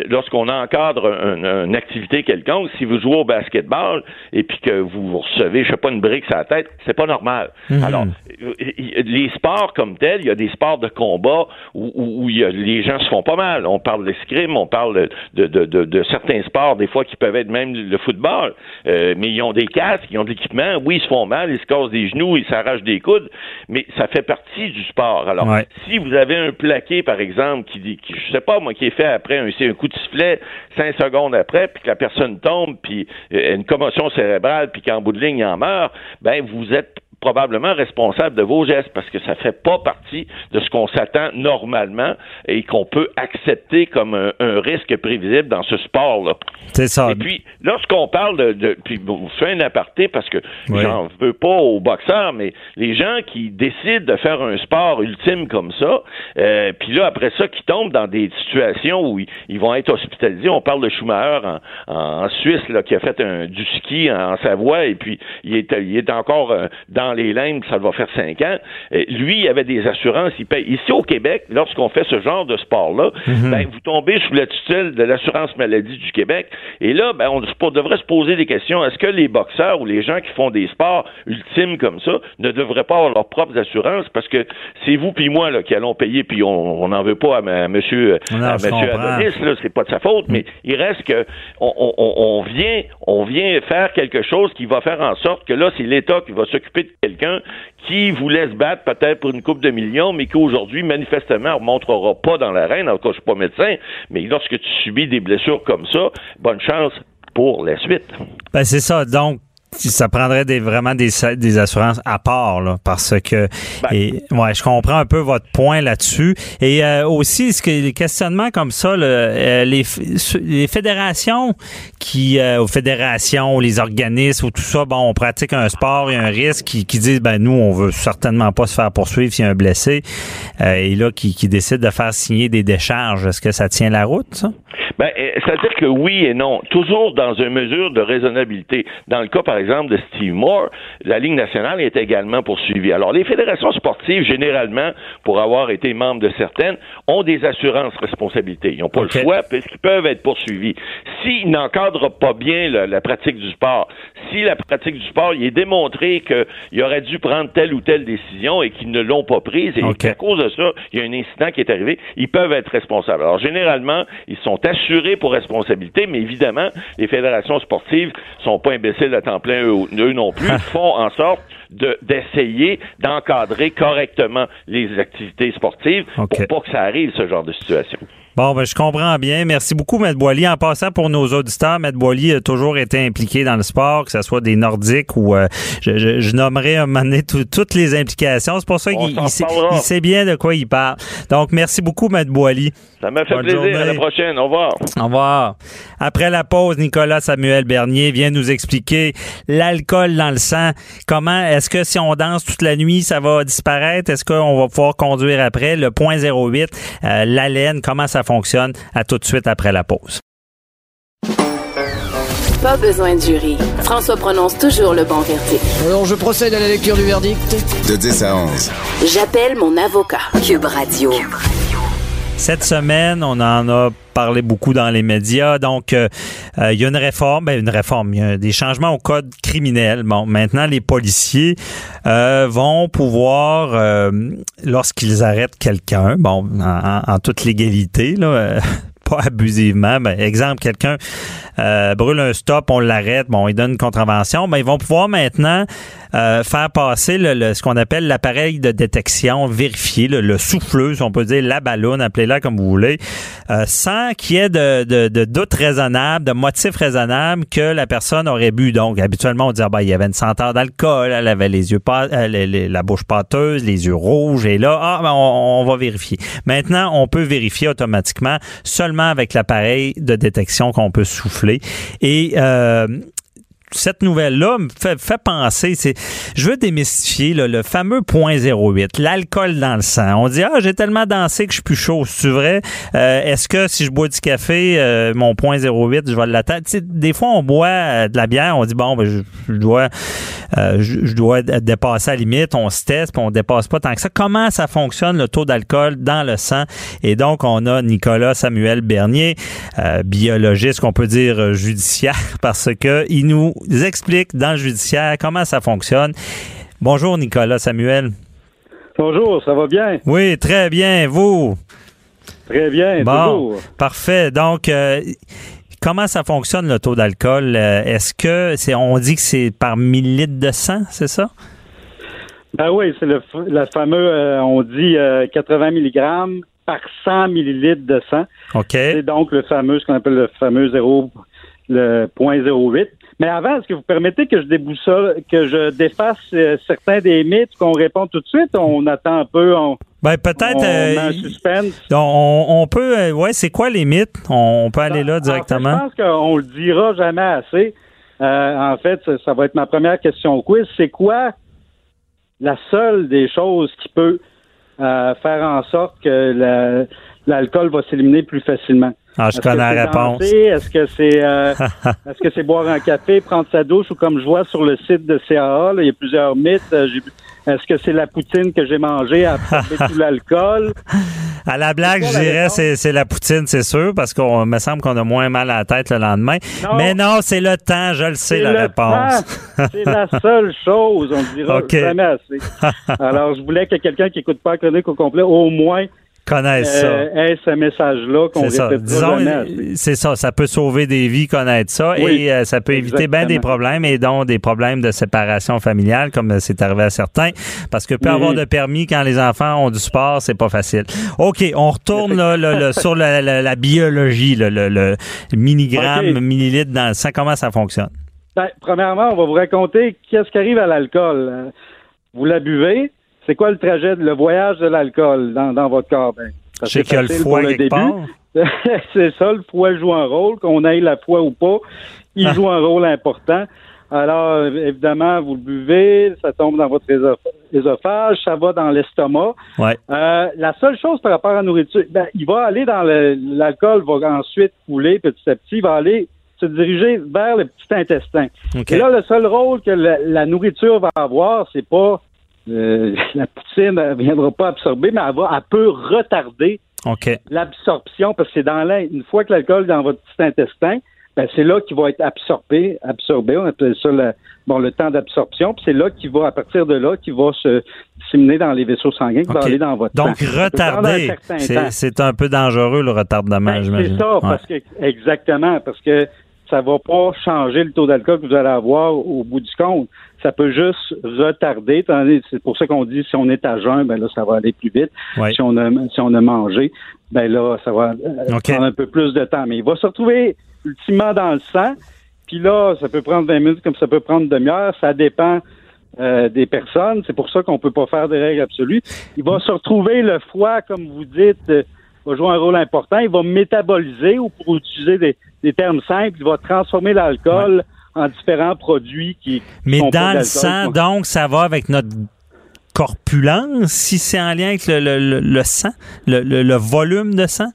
lorsqu'on encadre un- un- une activité quelconque, si vous jouez au basketball et puis que vous recevez, je sais pas, une brique sur la tête, c'est pas normal. Alors, euh, les sports comme tels, il y a des sports de combat où, où- où il y a- les gens se font pas mal. On parle d'escrime, on parle de, de, de, de certains sports, des fois qui peuvent être même le football, Euh, mais ils ont des casques, ils ont de l'équipement. Oui, ils se font mal, ils se cassent des genoux, ils s'arrachent des coudes, mais ça fait partie du sport. Alors, Ouais. si vous avez un plaqué, par exemple, qui, dit- qui je sais pas moi, qui est fait après un, un coup de sifflet, cinq secondes après, puis que la personne tombe, puis euh, une commotion cérébrale, puis qu'en bout de ligne, il en meurt, ben vous êtes probablement responsable de vos gestes parce que ça fait pas partie de ce qu'on s'attend normalement et qu'on peut accepter comme un, un risque prévisible dans ce sport-là. c'est ça Et puis, lorsqu'on parle de, de puis je fais un aparté parce que Oui. j'en veux pas aux boxeurs, mais les gens qui décident de faire un sport ultime comme ça, euh, puis là après ça, qui tombent dans des situations où ils, ils vont être hospitalisés. On parle de Schumacher en, en Suisse là, qui a fait un, du ski en, Savoie et puis il est, il est encore euh, dans les limbes, ça va faire cinq ans. Lui, il avait des assurances, il paye. Ici au Québec, lorsqu'on fait ce genre de sport-là, ben, vous tombez sous la tutelle de l'assurance maladie du Québec. Et là, ben, on devrait se poser des questions. Est-ce que les boxeurs ou les gens qui font des sports ultimes comme ça ne devraient pas avoir leurs propres assurances? Parce que c'est vous puis moi là, qui allons payer, puis on n'en veut pas à, à monsieur, Non, à je monsieur. Adonis, là, c'est pas de sa faute, mais il reste que on, on- on- on vient, on vient faire quelque chose qui va faire en sorte que là, c'est l'État qui va s'occuper de quelqu'un qui vous laisse battre peut-être pour une coupe de millions, mais qui aujourd'hui, manifestement, ne remontrera pas dans l'arène. En tout cas, je suis pas médecin, mais lorsque tu subis des blessures comme ça, bonne chance pour la suite. Ben c'est ça. Donc ça prendrait des, vraiment des, des assurances à part, là, parce que Ben. et, ouais, je comprends un peu votre point là-dessus. Et euh, aussi, ce que les questionnements comme ça, là, euh, les, les fédérations qui, euh, aux fédérations, les organismes ou tout ça, bon, on pratique un sport et un risque, qui, qui disent, ben nous, on veut certainement pas se faire poursuivre s'il y a un blessé, euh, et là, qui, qui décident de faire signer des décharges. Est-ce que ça tient la route, ça? Ben, euh, c'est-à-dire que oui et non, toujours dans une mesure de raisonnabilité. Dans le cas, par exemple, de Steve Moore, la Ligue nationale est également poursuivie. Alors, les fédérations sportives, généralement, pour avoir été membres de certaines, ont des assurances responsabilités. Ils n'ont pas le choix parce qu'ils peuvent être poursuivis. S'ils n'encadrent pas bien la, la pratique du sport, si la pratique du sport, il est démontré qu'il aurait dû prendre telle ou telle décision et qu'ils ne l'ont pas prise, et OK. qu'à cause de ça, il y a un incident qui est arrivé, ils peuvent être responsables. Alors, généralement, ils sont assurés pour responsabilité, mais évidemment, les fédérations sportives sont pas imbéciles à temps plein, eux, eux non plus, font en sorte de- d'essayer d'encadrer correctement les activités sportives OK. pour pas que ça arrive, ce genre de situation. Bon, ben, je comprends bien. Merci beaucoup, Maître Boily. En passant pour nos auditeurs, Maître Boily a toujours été impliqué dans le sport, que ce soit des Nordiques ou euh, je, je, je nommerai un moment donné tout- toutes les implications. C'est pour ça qu'il sait, il sait bien de quoi il parle. Donc, merci beaucoup, Maître Boily. Ça m'a fait Bonne plaisir. À la journée. prochaine. Au revoir. Au revoir. Après la pause, Nicolas Samuel Bernier vient nous expliquer l'alcool dans le sang. Comment est-ce que si on danse toute la nuit, ça va disparaître? Est-ce qu'on va pouvoir conduire après? Le point 08, euh, l'haleine, comment ça fonctionne? À tout de suite après la pause. Pas besoin de jury. François prononce toujours le bon verdict. Alors, je procède à la lecture du verdict. De 10 à 11. J'appelle mon avocat. Cube Radio. Cette semaine, on en a parlé beaucoup dans les médias. Donc, euh, il y a une réforme, ben, une réforme, il y a des changements au code criminel. Bon, maintenant, les policiers vont pouvoir, lorsqu'ils arrêtent quelqu'un, bon, en, toute légalité, là, pas abusivement. Ben, exemple, quelqu'un euh, brûle un stop, on l'arrête, bon, il donne une contravention, ben, ils vont pouvoir maintenant euh, faire passer le, ce qu'on appelle l'appareil de détection vérifié, le, le souffleuse, on peut dire la ballonne, appelez-la comme vous voulez, euh, sans qu'il y ait de, de, doute raisonnable, de motif raisonnable que la personne aurait bu. Donc, habituellement, on dit, ah, ben, il y avait une senteur d'alcool, elle avait les yeux pas, la bouche pâteuse, les yeux rouges, et là, ah, ben, on, on va vérifier. Maintenant, on peut vérifier automatiquement seulement avec l'appareil de détection qu'on peut souffler. Et euh, cette nouvelle-là me fait, fait penser, c'est, je veux démystifier le fameux point 08, l'alcool dans le sang. On dit, ah, j'ai tellement dansé que je suis plus chaud. C'est vrai? Euh, est-ce que si je bois du café, euh, mon point 08, je vais l'attendre? Des fois, on boit euh, de la bière, on dit, bon, ben, je, dois, je, dois dépasser la limite, on se teste, puis on dépasse pas tant que ça. Comment ça fonctionne, le taux d'alcool dans le sang? Et donc, on a Nicolas Samuel Bernier, biologiste, qu'on peut dire judiciaire, parce que il nous explique dans le judiciaire comment ça fonctionne. Bonjour Nicolas Samuel. Bonjour, ça va bien? Oui, très bien. Vous? Très bien, bon, Parfait. Donc, euh, comment ça fonctionne le taux d'alcool? Euh, est-ce que c'est on dit que c'est par millilitre de sang, c'est ça? Ben oui, c'est le, fameux, euh, on dit 80 mg par 100 millilitres de sang. OK. C'est donc le fameux, ce qu'on appelle le fameux 0, le 0.08. Mais avant, est-ce que vous permettez que je déboussole, que je défasse euh, certains des mythes, qu'on répond tout de suite? On attend un peu, on, ben peut-être. On, euh, suspense. On, peut. Euh, ouais, c'est quoi les mythes? On peut aller là directement. je pense qu'on le dira jamais assez. en fait, ça, va être ma première question au quiz. C'est quoi la seule des choses qui peut faire en sorte que l'alcool va s'éliminer plus facilement? Ah, je connais la réponse. Est-ce que c'est euh, est-ce que c'est boire un café, prendre sa douche ou comme je vois sur le site de CAA, il y a plusieurs mythes. Euh, est-ce que c'est la poutine que j'ai mangée à tout l'alcool? À la blague, je dirais c'est, c'est la poutine, c'est sûr, parce qu'on me semble qu'on a moins mal à la tête le lendemain. Mais non, c'est le temps, je le sais la réponse. c'est la seule chose, on dira jamais assez. Alors, je voulais que quelqu'un qui écoute pas la chronique au complet, au moins connaître ça. Euh, ce message-là qu'on répète Disons, c'est ça, ça peut sauver des vies, connaître ça, et euh, ça peut éviter bien des problèmes, et donc des problèmes de séparation familiale, comme c'est arrivé à certains, parce que peut avoir de permis quand les enfants ont du sport, c'est pas facile. OK, on retourne là, sur la, biologie, le, le, milligramme, millilitre dans le sang, comment ça fonctionne? Ben, premièrement, on va vous raconter qu'est-ce qui arrive à l'alcool. Vous la buvez, c'est quoi le trajet, le voyage de l'alcool dans, dans votre corps? Ben, sais qu'il y a le foie part. c'est ça, le foie joue un rôle, qu'on ait la foi ou pas, il ah. joue un rôle important. Alors, évidemment, vous le buvez, ça tombe dans votre ésophage, ça va dans l'estomac. Ouais. Euh, la seule chose par rapport à la nourriture, ben, il va aller dans l'alcool, va ensuite couler petit à petit, il va aller se diriger vers le petit intestin. Et là, le seul rôle que la nourriture va avoir, c'est pas euh, la poutine ne viendra pas absorber, mais elle, va, elle peut retarder l'absorption parce que c'est dans l'air. Une fois que l'alcool est dans votre petit intestin, ben c'est là qu'il va être absorbé, absorbé, on appelle ça le, bon, le temps d'absorption, puis c'est là qu'il va, à partir de là, qu'il va se disséminer dans les vaisseaux sanguins, qui va aller dans votre Donc, retarder, c'est un peu dangereux, le retardement, ben, j'imagine. C'est ça, parce que, exactement, parce que ça va pas changer le taux d'alcool que vous allez avoir au bout du compte. Ça peut juste retarder. C'est pour ça qu'on dit si on est à jeun, ben là, ça va aller plus vite. Si on a si on a mangé, ben là, ça va euh, prendre un peu plus de temps. Mais il va se retrouver ultimement dans le sang. Puis là, ça peut prendre 20 minutes comme ça peut prendre demi-heure. Ça dépend euh, des personnes. C'est pour ça qu'on peut pas faire des règles absolues. Il va se retrouver le foie, comme vous dites, euh, va jouer un rôle important. Il va métaboliser ou pour utiliser des, des termes simples, il va transformer l'alcool en différents produits qui. Mais dans le sang, donc, ça va avec notre corpulence, si c'est en lien avec le, sang, le, volume de sang?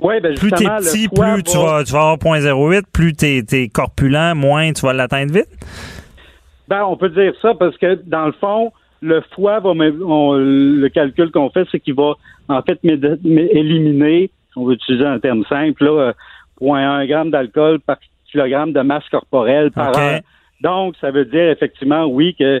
Oui, ben plus t'es petit, plus tu, vas, tu vas avoir 0.08, plus t'es es corpulent, moins tu vas l'atteindre vite? Ben, on peut dire ça parce que, dans le fond, le foie va, le calcul qu'on fait, c'est qu'il va, en fait, éliminer on veut utiliser un terme simple, là, 0.1 g d'alcool par de masse corporelle par OK. heure. Donc, ça veut dire effectivement, oui, que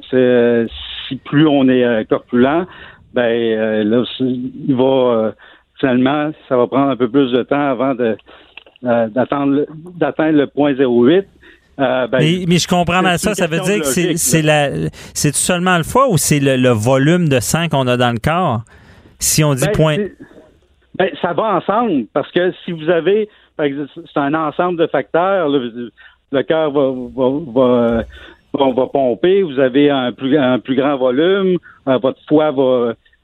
que c'est- si plus on est euh, corpulent, ben euh, là, il va euh, finalement, ça va prendre un peu plus de temps avant de euh, d'atteindre le point 08. Euh, ben, mais, mais je comprends mal ça. Ça veut dire que c'est, la, c'est seulement le foie ou c'est le, le volume de sang qu'on a dans le corps? Si on dit Ben, point. ben, ça va ensemble parce que si vous avez, c'est un ensemble de facteurs. là, le cœur va, va, va, va- va pomper. Vous avez un plus, un plus grand volume. euh, votre foie va.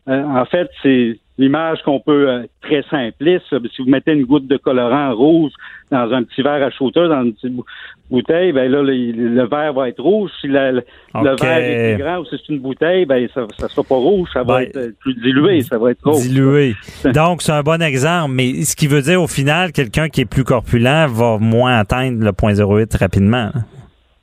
euh, en fait, c'est l'image qu'on peut euh, très simpliste. si vous mettez une goutte de colorant rouge dans un petit verre à shooter, dans une petite bou- bouteille, ben là, le, le verre va être rouge. Si la- le verre est plus grand ou si c'est une bouteille, ben ça ne sera pas rouge, ça va Ben, être euh, plus dilué, ça va être rose. Dilué. Donc, c'est un bon exemple. Mais ce qui veut dire, au final, quelqu'un qui est plus corpulent va moins atteindre le point 08 rapidement.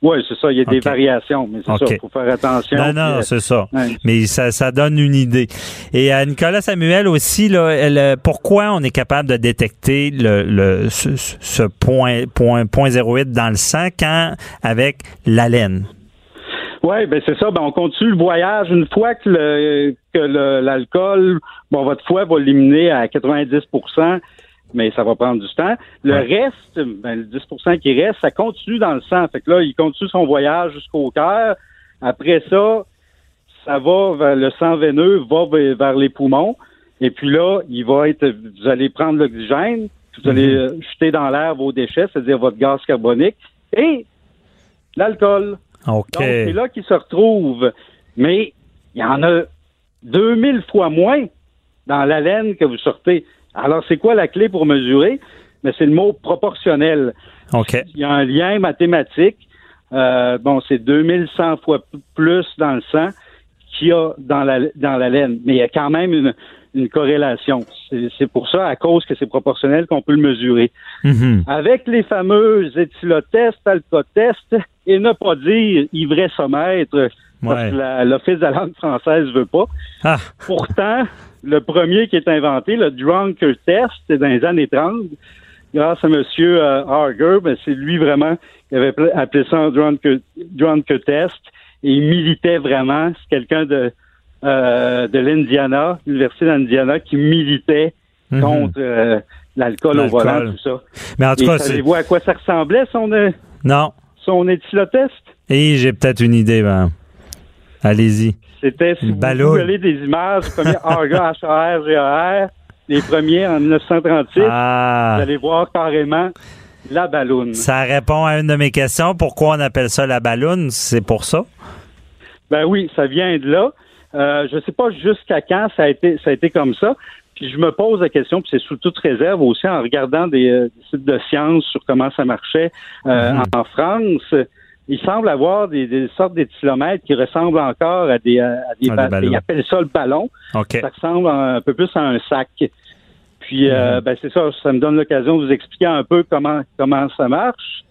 Oui, c'est ça. Il y a des variations, mais c'est ça. Il faut faire attention. Non, non, euh, c'est ça. ouais. Mais ça, ça donne une idée. Et à Nicolas Samuel aussi, là, elle, euh, pourquoi on est capable de détecter le, le- ce, ce point, point, point 08 dans le sang quand avec l'haleine? Oui, ben c'est ça. Ben, on continue le voyage. Une fois que le que le- l'alcool, bon, votre foie va l'éliminer à 90 mais ça va prendre du temps. Le Ouais. reste, ben, le 10% qui reste, ça continue dans le sang. Fait que là, il continue son voyage jusqu'au cœur. Après ça, ça va vers le sang veineux, va vers, les poumons. Et puis là, il va être, vous allez prendre l'oxygène, vous allez euh, jeter dans l'air vos déchets, c'est-à-dire votre gaz carbonique, et l'alcool. Donc, c'est là qu'ils se retrouvent. Mais il y en a 2000 fois moins dans la laine que vous sortez. Alors, c'est quoi la clé pour mesurer? Mais c'est le mot proportionnel. OK. Il y a un lien mathématique. Euh, bon, c'est 2100 fois plus dans le sang qu'il y a dans la, dans la laine. Mais il y a quand même une, une corrélation. C'est pour ça, à cause que c'est proportionnel, qu'on peut le mesurer. Mhm. Avec les fameux éthylotests, alcotests, et ne pas dire parce que l'Office de la langue française veut pas. Ah, Pourtant, le premier qui est inventé, le Drunker Test, c'est dans les années 30, grâce à M. Harger, ben, c'est lui vraiment qui avait appelé ça un Drunker, Drunker Test, et il militait vraiment, c'est quelqu'un de, euh, de l'Indiana, l'Université d'Indiana, qui militait Mhm. contre euh, l'alcool au volant, tout ça. mais en tout Et cas, savez-vous à quoi ça ressemblait, son, euh, Non. son éthylotest? Et j'ai peut-être une idée, ben. Allez-y. C'était, si vous voulez des images, le premier Harger, H-A-R-G-A-R, les premiers en 1936, vous Ah. allez voir carrément la balloune. Ça répond à une de mes questions. Pourquoi on appelle ça la balloune? C'est pour ça? Ben oui, ça vient de là. Euh, je sais pas jusqu'à quand ça a été ça a été comme ça. Puis je me pose la question, puis c'est sous toute réserve aussi en regardant des, euh, sites de sciences sur comment ça marchait euh, Mhm. en France. Il semble avoir des, des sortes d'éthylomètres qui ressemblent encore à des, à Ah, ba- ballons. Ils appellent ça le ballon. Ça ressemble un peu plus à un sac. Puis, Mhm. euh, ben, c'est ça, ça me donne l'occasion de vous expliquer un peu comment comment ça marche.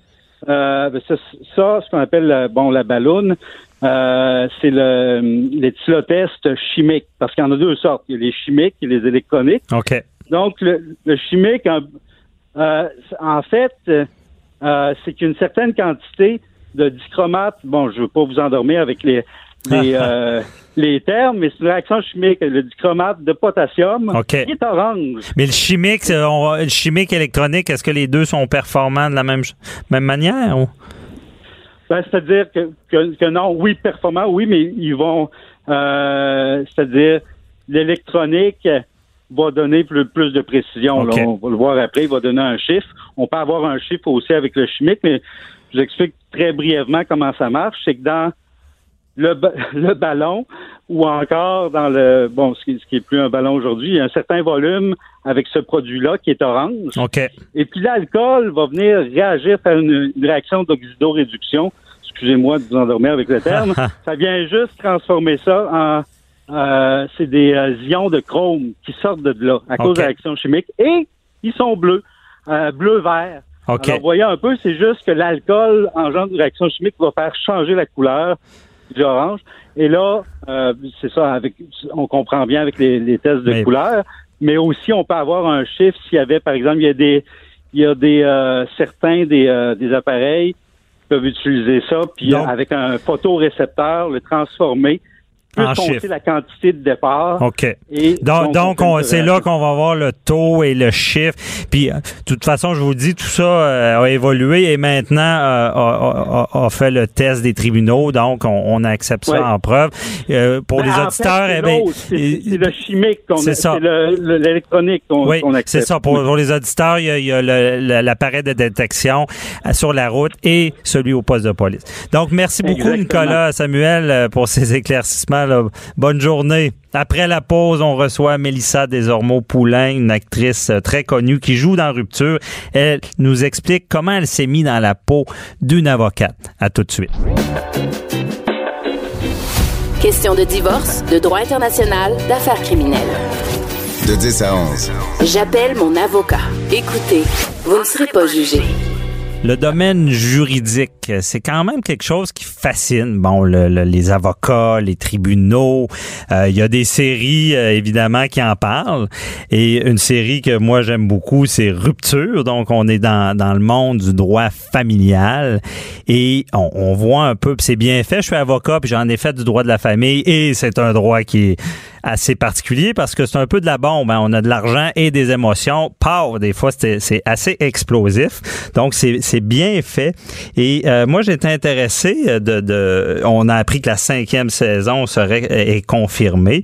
Euh, ben, ça, ça, ce qu'on appelle euh, bon la balloune, euh, c'est le l'éthylotest chimique, parce qu'il y en a deux sortes. Il y a les chimiques et les électroniques. Donc, le, le chimique, en, euh, en fait, euh, c'est qu'une certaine quantité de dichromate, bon, je veux pas vous endormir avec les, les, euh, les termes, mais c'est une réaction chimique, le dichromate de potassium, qui est orange. Mais le chimique, on- le chimique électronique, est-ce que les deux sont performants de la même, même manière? ou? Ben, c'est-à-dire que, que, que non, oui, performant, oui, mais ils vont, euh, c'est-à-dire l'électronique va donner plus, plus de précision. là. On va le voir après, il va donner un chiffre. On peut avoir un chiffre aussi avec le chimique, mais je vous explique très brièvement comment ça marche. C'est que dans le, ba- le ballon ou encore dans le bon, ce qui, ce qui est plus un ballon aujourd'hui, il y a un certain volume avec ce produit-là qui est orange. OK. Et puis l'alcool va venir réagir par une, une réaction d'oxydoréduction. Excusez-moi de vous endormir avec le terme. ça vient juste transformer ça en euh, c'est des euh, ions de chrome qui sortent de là à cause de la réaction chimique et ils sont bleus, euh, bleu-vert. OK. Alors, voyez un peu, c'est juste que l'alcool engendre une réaction chimique qui va faire changer la couleur du orange. Et là, euh, c'est ça, avec, on comprend bien avec les, les tests de Mais- couleur. mais aussi on peut avoir un chiffre s'il y avait, par exemple, il y a des, il y a des euh, certains des, euh, des appareils qui peuvent utiliser ça, puis Donc- avec un photorécepteur, le transformer, peut En chiffre. la quantité de départ. OK. Et Donc, donc on on- c'est là qu'on va voir le taux et le chiffre. Puis, euh, de toute façon, je vous dis, tout ça euh, a évolué et maintenant euh, a, a- a fait le test des tribunaux. Donc, on, on accepte ça Ouais. en preuve. Euh, pour Ben, les auditeurs, c'est eh c'est le chimique qu'on c'est a- l'électronique qu'on oui, accepte. c'est ça. Pour, pour les auditeurs, il y a, a l'appareil de détection sur la route et celui au poste de police. Donc, merci beaucoup, Exactement. Nicolas Samuel, pour ces éclaircissements. Là. Bonne journée. Après la pause, on reçoit Mélissa Desormeaux-Poulain, une actrice euh, très connue qui joue dans Rupture. Elle nous explique comment elle s'est mise dans la peau d'une avocate. À tout de suite. Question de divorce, de droit international, d'affaires criminelles. De 10 à 11. J'appelle mon avocat. Écoutez, vous ne serez pas jugé. Le domaine juridique, c'est quand même quelque chose qui fascine. Bon, le- le- les avocats, les tribunaux, euh, il y a des séries euh, évidemment qui en parlent. Et une série que moi j'aime beaucoup, c'est Rupture. Donc on est dans, dans le monde du droit familial et on, voit un peu. C'est bien fait. Je suis avocat puis j'en ai fait du droit de la famille et c'est un droit qui assez particulier parce que c'est un peu de la bombe. hein. On a de l'argent et des émotions. Pow! Des fois, c'est assez explosif. Donc, c'est bien fait. Et euh, moi, j'étais intéressé de, de... On a appris que la cinquième saison serait est confirmée.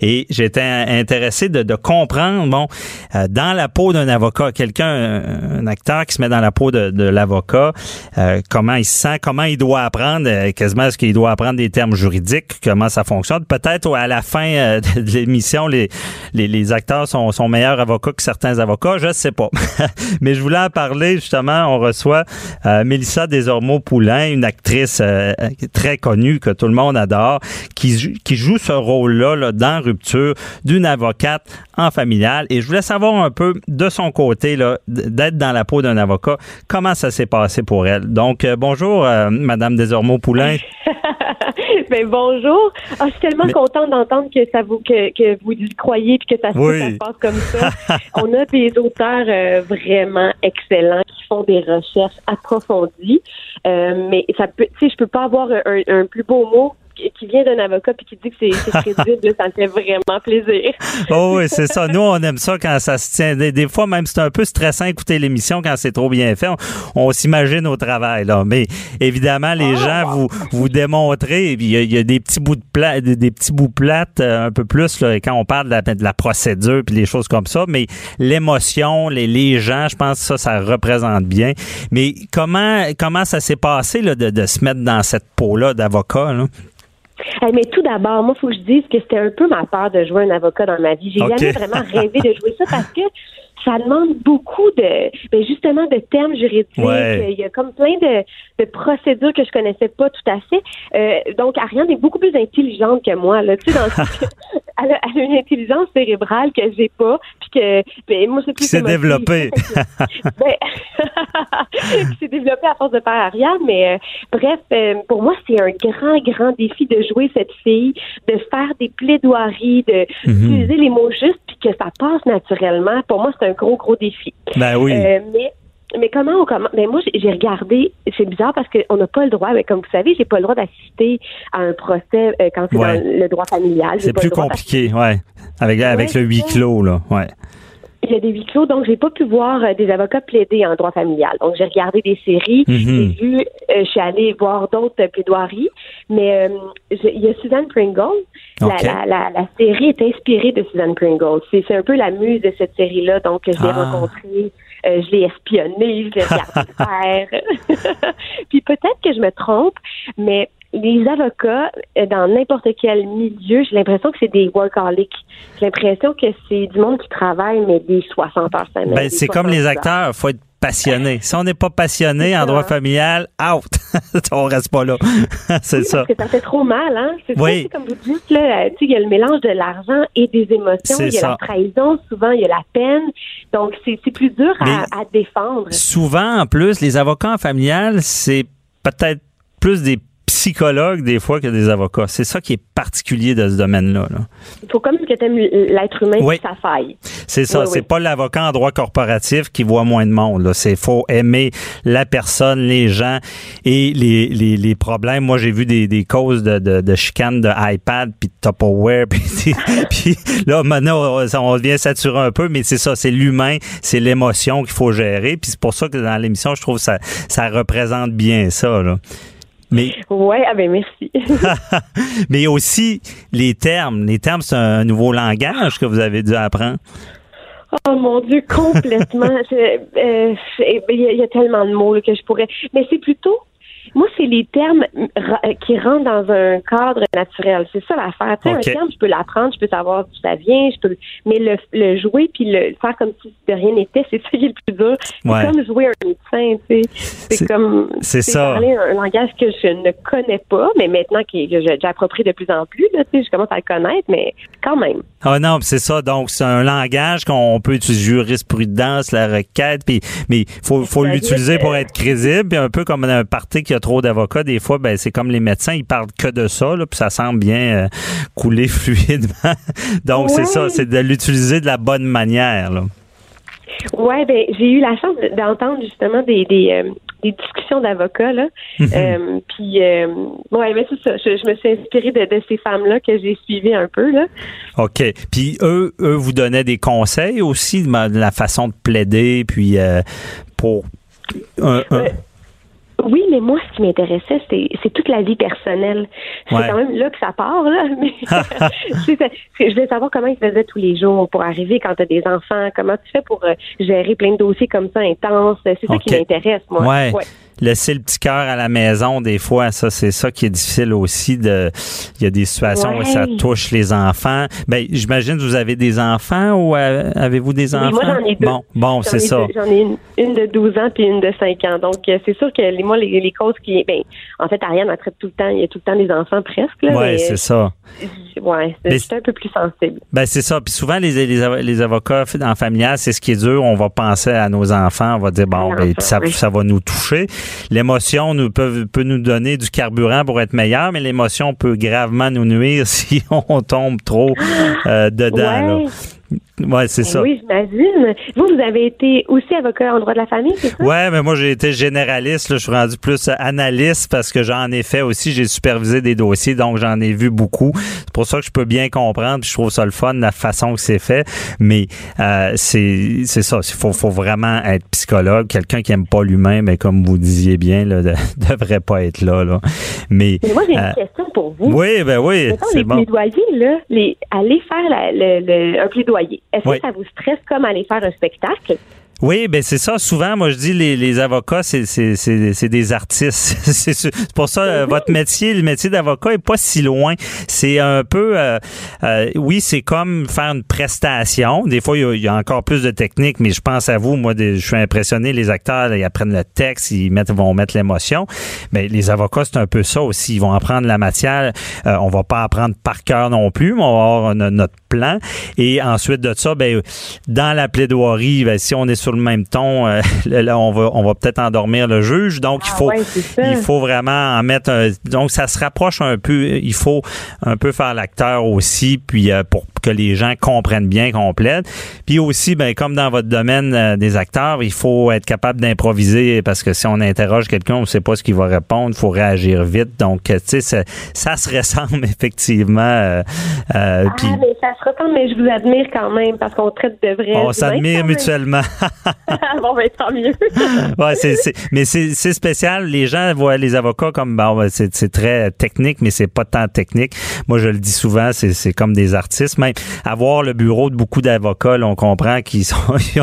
Et j'étais intéressé de, de comprendre, bon, euh, dans la peau d'un avocat, quelqu'un, un, acteur qui se met dans la peau de, de l'avocat, euh, comment il se sent, comment il doit apprendre, euh, quasiment est-ce qu'il doit apprendre des termes juridiques, comment ça fonctionne. Peut-être à la fin euh, de l'émission, les, les, les acteurs sont, sont meilleurs avocats que certains avocats, je sais pas. Mais je voulais en parler, justement, on reçoit euh, Mélissa Desormeaux-Poulain, une actrice euh, très connue que tout le monde adore, qui, qui joue ce rôle-là là, dans Rupture d'une avocate en familial. Et je voulais savoir un peu de son côté, là, d'être dans la peau d'un avocat, comment ça s'est passé pour elle? Donc, euh, bonjour, euh, Madame Desormeaux-Poulain. ben bonjour. Ah, je suis tellement Mais- contente d'entendre que ça vous que, que vous y croyez puis que ça, se- Oui. ça se passe comme ça. On a des auteurs euh, vraiment excellents qui font des recherches approfondies. Euh, mais ça peut, tu sais, je peux pas avoir un, un plus beau mot qui vient d'un avocat puis qui dit que c'est crédible, ça me fait vraiment plaisir. Oh oui, c'est ça. Nous, on aime ça quand ça se tient. Des, des fois, même, c'est un peu stressant écouter l'émission quand c'est trop bien fait. On, on s'imagine au travail, là. Mais évidemment, les gens vous vous démontrez. Il y, a, il y a des petits bouts de plat, des, des petits bouts plates euh, un peu plus là, quand on parle de la, de la procédure puis les choses comme ça. Mais l'émotion, les, les gens, je pense que ça, ça représente bien. Mais comment comment ça s'est passé là, de, de se mettre dans cette peau-là d'avocat? Là? Mais tout d'abord, moi, il faut que je dise que c'était un peu ma peur de jouer un avocat dans ma vie. J'ai jamais vraiment rêvé de jouer ça parce que ça demande beaucoup de, ben justement, de termes juridiques. Ouais. Il y a comme plein de, de procédures que je connaissais pas tout à fait. Euh, donc, Ariane est beaucoup plus intelligente que moi. Là, tu sais, dans elle, a, elle a une intelligence cérébrale que j'ai pas, que ben, moi, c'est plus s'est développée. ben, s'est développé à force de faire Ariane, mais euh, bref, euh, pour moi, c'est un grand, grand défi de jouer cette fille, de faire des plaidoiries, de Mhm. d'utiliser les mots justes, puis que ça passe naturellement. Pour moi, c'est un gros, gros défi. Ben oui. Euh, mais mais comment on commence? Ben moi, j'ai j'ai regardé, c'est bizarre parce qu'on n'a pas le droit, mais comme vous savez, j'ai pas le droit d'assister à un procès euh, quand c'est Ouais. dans le droit familial. J'ai C'est plus compliqué, ouais. Avec, avec Ouais, le huis clos, là. Ouais. Il y a des huis clos, donc j'ai pas pu voir euh, des avocats plaider en droit familial. Donc j'ai regardé des séries, Mhm. j'ai vu, euh, je suis allée voir d'autres plaidoiries, mais il y a Suzanne Pringle. La, la, la, la série est inspirée de Suzanne Pringle. C'est c'est un peu la muse de cette série-là, donc je l'ai Ah. rencontrée. Euh, je l'ai espionnée, je l'ai regardé faire. Puis peut-être que je me trompe, mais les avocats, euh, dans n'importe quel milieu, j'ai l'impression que c'est des workaholics. J'ai l'impression que c'est du monde qui travaille, mais des 60 heures semaine. Ben, c'est comme les 70 heures. acteurs, faut être passionné. Si on n'est pas passionné en droit familial, out. on reste pas là. c'est Oui, ça. Parce que ça fait trop mal, hein? C'est Oui. comme vous dites, là, sais, il y a le mélange de l'argent et des émotions. Il y a ça. la trahison, souvent, il y a la peine. Donc, c'est plus dur à, à défendre. Souvent, en plus, les avocats en familial, c'est peut-être plus des psychologues des fois que des avocats. C'est ça qui est particulier de ce domaine-là. là. Il faut comme que tu aimes l'être humain Oui. sa faille. c'est ça. c'est pas l'avocat en droit corporatif qui voit moins de monde. Là, c'est faut aimer la personne, les gens et les, les, les problèmes. Moi, j'ai vu des, des causes de, de, de chicane de iPad puis de Tupperware puis, puis là maintenant on, on devient saturé un peu, mais c'est ça, c'est l'humain, c'est l'émotion qu'il faut gérer. Puis c'est pour ça que dans l'émission, je trouve que ça ça représente bien ça. Là. Mais ouais, ah ben merci. mais aussi les termes. Les termes, c'est un nouveau langage que vous avez dû apprendre. Oh mon Dieu, complètement. Euh, il y, a tellement de mots que je pourrais. Mais c'est plutôt moi, c'est les termes qui rentrent dans un cadre naturel. C'est ça l'affaire. Tu sais, un terme, je peux l'apprendre, je peux savoir d'où ça vient, je peux, mais le, le jouer puis le faire comme si de rien n'était, c'est ça qui est le plus dur. C'est comme jouer un médecin, tu sais. C'est comme c'est ça. parler un, langage que je ne connais pas, mais maintenant que, j'approprie de plus en plus, là, tu sais, je commence à le connaître, mais quand même. Ah non, c'est ça. Donc, c'est un langage qu'on peut utiliser jurisprudence, la requête, puis mais faut faut l'utiliser pour être crédible, puis un peu comme un parti qui a trop d'avocats, des fois, ben c'est comme les médecins, ils parlent que de ça, là, puis ça semble bien euh, couler fluidement. Donc c'est ça, c'est de l'utiliser de la bonne manière. Là. Ouais, ben j'ai eu la chance d'entendre justement des, des, euh, discussions d'avocats là. Mhm. Euh, puis ouais, mais c'est ça. Je, me suis inspirée de, ces femmes-là que j'ai suivies un peu là. OK. Puis eux, eux vous donnaient des conseils aussi de la façon de plaider, puis pour oui, mais moi, ce qui m'intéressait, c'est toute la vie personnelle. C'est quand même là que ça part, là. Mais je voulais savoir comment ils faisaient tous les jours pour arriver quand tu as des enfants. Comment tu fais pour euh, gérer plein de dossiers comme ça intenses? C'est ça qui m'intéresse, moi. Ouais. Laisser le petit cœur à la maison, des fois, ça, c'est ça qui est difficile aussi. De, il y a des situations où ça touche les enfants. Ben, j'imagine que vous avez des enfants ou euh, avez-vous des enfants? moi, j'en ai deux. Bon, bon c'est ça. J'en ai une, de 12 ans puis une de 5 ans. Donc, euh, c'est sûr que les, moi, les, causes qui. Ben, en fait, Ariane, elle traite tout le temps. Il y a tout le temps des enfants presque. Oui, c'est ça. Oui, c'est un peu plus sensible. Ben, c'est ça. Puis souvent, les, les, avocats en familial, c'est ce qui est dur. On va penser à nos enfants. On va dire, bon, ben, ça, ça va nous toucher. L'émotion nous peut, peut nous donner du carburant pour être meilleur, mais l'émotion peut gravement nous nuire si on tombe trop euh, dedans. Ouais. Oui, c'est ça. Oui, j'imagine. Vous, vous avez été aussi avocat en droit de la famille, c'est ça? Oui, mais moi, j'ai été généraliste. je suis rendu plus analyste parce que j'en ai fait aussi. J'ai supervisé des dossiers, donc j'en ai vu beaucoup. C'est pour ça que je peux bien comprendre. je trouve ça le fun, la façon que c'est fait. Mais euh, c'est ça. Il faut, faut vraiment être psychologue. Quelqu'un qui aime pas l'humain, mais comme vous disiez bien, là, devrait pas être là. là. Mais, moi, j'ai une euh, question pour vous. Oui, ben oui. les plaidoyers, là, les, aller faire le, un plaidoyer est-ce que ça vous stresse comme aller faire un spectacle? Oui, ben c'est ça. Souvent, moi je dis les, les avocats, c'est, c'est, c'est, des artistes. c'est pour ça euh, votre métier, le métier d'avocat est pas si loin. C'est un peu, euh, euh, oui, c'est comme faire une prestation. Des fois, il y, a, encore plus de technique, mais je pense à vous. Moi, je suis impressionné. Les acteurs, ils apprennent le texte, ils mettent, vont mettre l'émotion. Mais les avocats, c'est un peu ça aussi. Ils vont apprendre la matière. on va pas apprendre par cœur non plus, mais on va avoir notre plan. Et ensuite de ça, ben dans la plaidoirie, ben, si on est sur le même ton, euh, là, on va, on va peut-être endormir le juge. Donc, il ah faut, il faut vraiment en mettre. donc, ça se rapproche un peu. Il faut un peu faire l'acteur aussi, puis euh, pour que les gens comprennent bien plaide. Puis aussi, ben, comme dans votre domaine euh, des acteurs, il faut être capable d'improviser parce que si on interroge quelqu'un, on ne sait pas ce qu'il va répondre. Il faut réagir vite. Donc, tu sais, ça, ça, se ressemble effectivement. ah, mais ça se ressemble, mais je vous admire quand même parce qu'on traite de vrais. On s'admire mutuellement. bon, ben, tant mieux. ouais, c'est, mais c'est, spécial. Les gens voient les avocats comme, bon, c'est, très technique, mais c'est pas tant technique. Moi, je le dis souvent, c'est, comme des artistes. Même avoir le bureau de beaucoup d'avocats, on comprend qu'ils sont,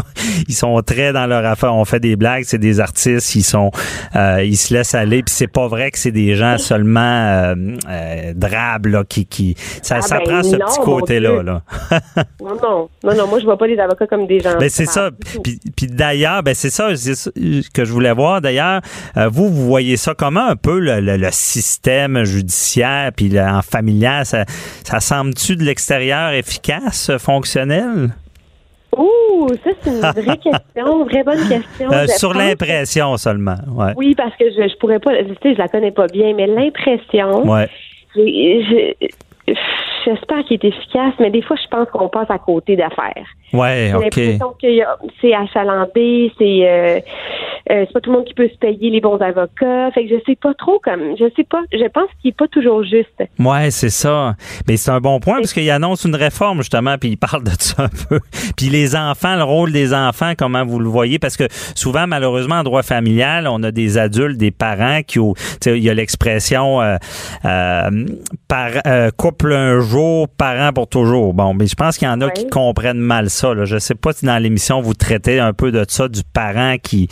ils sont très dans leur affaire. On fait des blagues, c'est des artistes, ils sont, euh, ils se laissent aller. Puis c'est pas vrai que c'est des gens seulement euh, euh drabes, là, qui, qui, ça, ah, ça ben, prend ce petit côté-là, là. non, non, non, non, moi, je vois pas les avocats comme des gens. Ben, c'est ça. Puis, puis d'ailleurs, ben c'est ça, que je voulais voir. D'ailleurs, euh, vous, vous voyez ça comment un peu le, système judiciaire puis en familial, ça, ça semble-tu de l'extérieur efficace, fonctionnel? Ouh, ça c'est une vraie question, vraie bonne question. Euh, sur l'impression seulement, ouais. Oui, parce que je, je pourrais pas, tu sais, je la connais pas bien, mais l'impression. Ouais. Je, j'espère qu'il est efficace, mais des fois, je pense qu'on passe à côté d'affaires. Ouais, ok. J'ai l'impression que c'est achalandé, c'est euh, euh, c'est pas tout le monde qui peut se payer les bons avocats. Fait que je sais pas trop comme je sais pas. Je pense qu'il est pas toujours juste. Ouais, c'est ça. Mais c'est un bon point parce qu'il annonce une réforme justement, puis il parle de ça un peu. Puis les enfants, le rôle des enfants, comment vous le voyez? Parce que souvent, malheureusement, en droit familial, on a des adultes, des parents qui ont, il y a l'expression euh, euh, par, euh, couple un jour, parent pour toujours. Bon, mais je pense qu'il y en a qui comprennent mal ça. Là. Je sais pas si dans l'émission vous traitez un peu de ça, du parent qui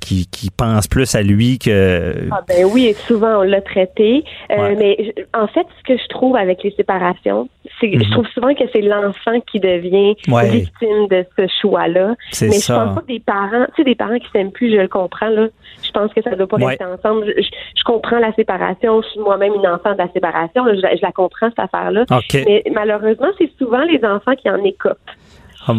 qui, qui pense plus à lui que. Ah ben oui, souvent on l'a traité. Euh, mais en fait, ce que je trouve avec les séparations, c'est que je Mhm. trouve souvent que c'est l'enfant qui devient Ouais. victime de ce choix-là. C'est Mais ça. je pense pas que des parents, tu sais, des parents qui s'aiment plus, je le comprends là. Je pense que ça doit pas Ouais. rester ensemble. Je, comprends la séparation. Je suis moi-même une enfant de la séparation. là. Je, la- je la comprends cette affaire-là. Mais malheureusement, c'est souvent les enfants qui en écopent. Ah,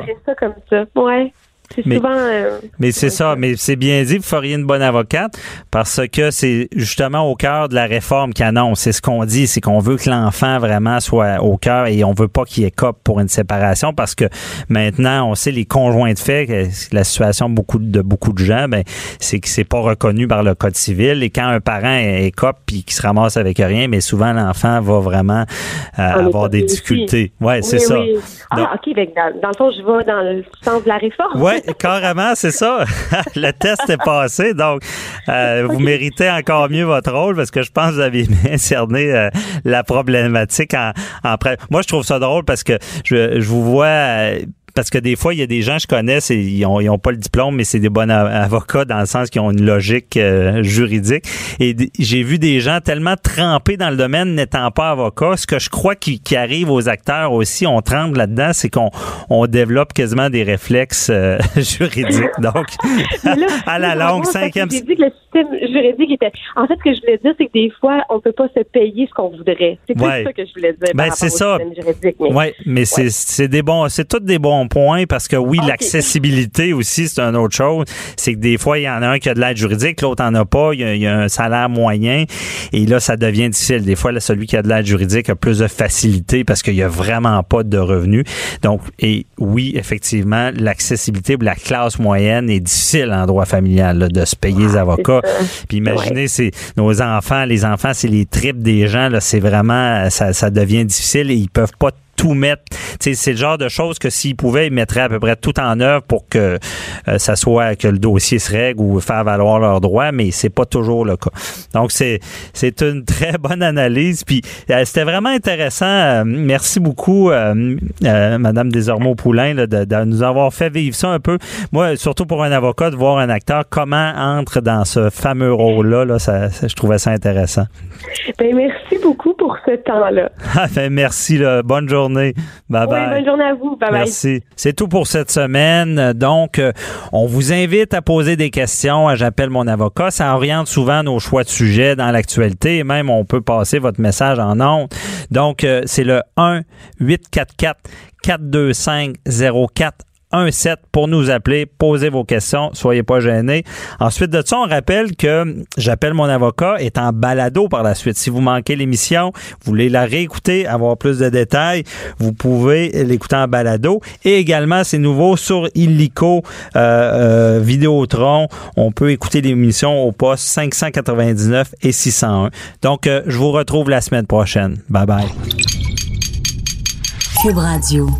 Ouais, c'est ça comme ça. Ouais. C'est Mais- souvent. euh, Mais c'est ça, mais c'est bien dit, vous feriez une bonne avocate parce que c'est justement au cœur de la réforme qui annonce. C'est ce qu'on dit, c'est qu'on veut que l'enfant vraiment soit au cœur et on veut pas qu'il écope pour une séparation parce que maintenant, on sait les conjoints de fait, que la situation de beaucoup de beaucoup de gens, ben c'est que c'est pas reconnu par le code civil et quand un parent écope puis qu'il se ramasse avec rien, mais souvent l'enfant va vraiment euh, avoir des aussi. difficultés. Ouais, c'est oui, ça. oui. Ah, Donc- OK. que Dans, dans le fond, je vais dans le sens de la réforme. Oui, carrément, c'est ça. le test est passé, donc euh, vous méritez encore mieux votre rôle parce que je pense que vous avez bien cerné euh, la problématique en, en pré- Moi, je trouve ça drôle parce que je, je vous vois. Parce que des fois, il y a des gens que je connais, ils ont, ils ont pas le diplôme, mais c'est des bons avocats dans le sens qu'ils ont une logique euh, juridique. Et j'ai vu des gens tellement trempés dans le domaine n'étant pas avocats. Ce que je crois qui, qui arrive aux acteurs aussi, on trempe là-dedans, c'est qu'on on développe quasiment des réflexes euh, juridiques. Donc, là, à la longue, cinquième... J'ai dit que le système juridique était. En fait, ce que je voulais dire, c'est que des fois, on peut pas se payer ce qu'on voudrait. C'est Ouais. ça que je voulais dire. Ben, par au ça. système juridique, mais- Oui, mais c'est c'est des bons, c'est tous des bons points parce que oui, l'accessibilité aussi, c'est une autre chose. C'est que des fois, il y en a un qui a de l'aide juridique, l'autre en a pas. Il y a, il y a un salaire moyen et là, ça devient difficile. Des fois, là, celui qui a de l'aide juridique a plus de facilité parce qu'il y a vraiment pas de revenus. Donc, et oui, effectivement, l'accessibilité pour la classe moyenne est difficile en droit familial là, de se payer les avocats. Puis imaginez, c'est nos enfants, les enfants, c'est les tripes des gens. Là, c'est vraiment, ça, ça devient difficile et ils peuvent pas tout mettre. C'est le genre de choses que s'ils pouvaient, ils mettraient à peu près tout en œuvre pour que euh, ça soit que le dossier se règle ou faire valoir leurs droits, mais c'est pas toujours le cas. Donc c'est c'est une très bonne analyse. Puis euh, c'était vraiment intéressant. Euh, merci beaucoup, Madame Desormeaux Poulain, là, de, de nous avoir fait vivre ça un peu. Moi, surtout pour un avocat, de voir un acteur comment entre dans ce fameux rôle-là, là, ça, ça- je trouvais ça intéressant. Ben, merci beaucoup pour ce temps-là. Ah, ben, merci, là. bonne journée. Bye Oui, bye. bonne journée à vous. Bye bye. Merci. C'est tout pour cette semaine. Donc, euh, on vous invite à poser des questions à J'appelle mon avocat. Ça oriente souvent nos choix de sujets dans l'actualité. Même, on peut passer votre message en ondes. Donc, euh, c'est le 1-844-425-04 17 pour nous appeler, poser vos questions, soyez pas gênés. Ensuite de ça, on rappelle que j'appelle mon avocat est en balado par la suite. Si vous manquez l'émission, vous voulez la réécouter, avoir plus de détails, vous pouvez l'écouter en balado. Et également, c'est nouveau sur Illico euh, euh, Vidéotron. On peut écouter l'émission au poste 599 et 601. Donc, euh, je vous retrouve la semaine prochaine. Bye bye. Cube Radio.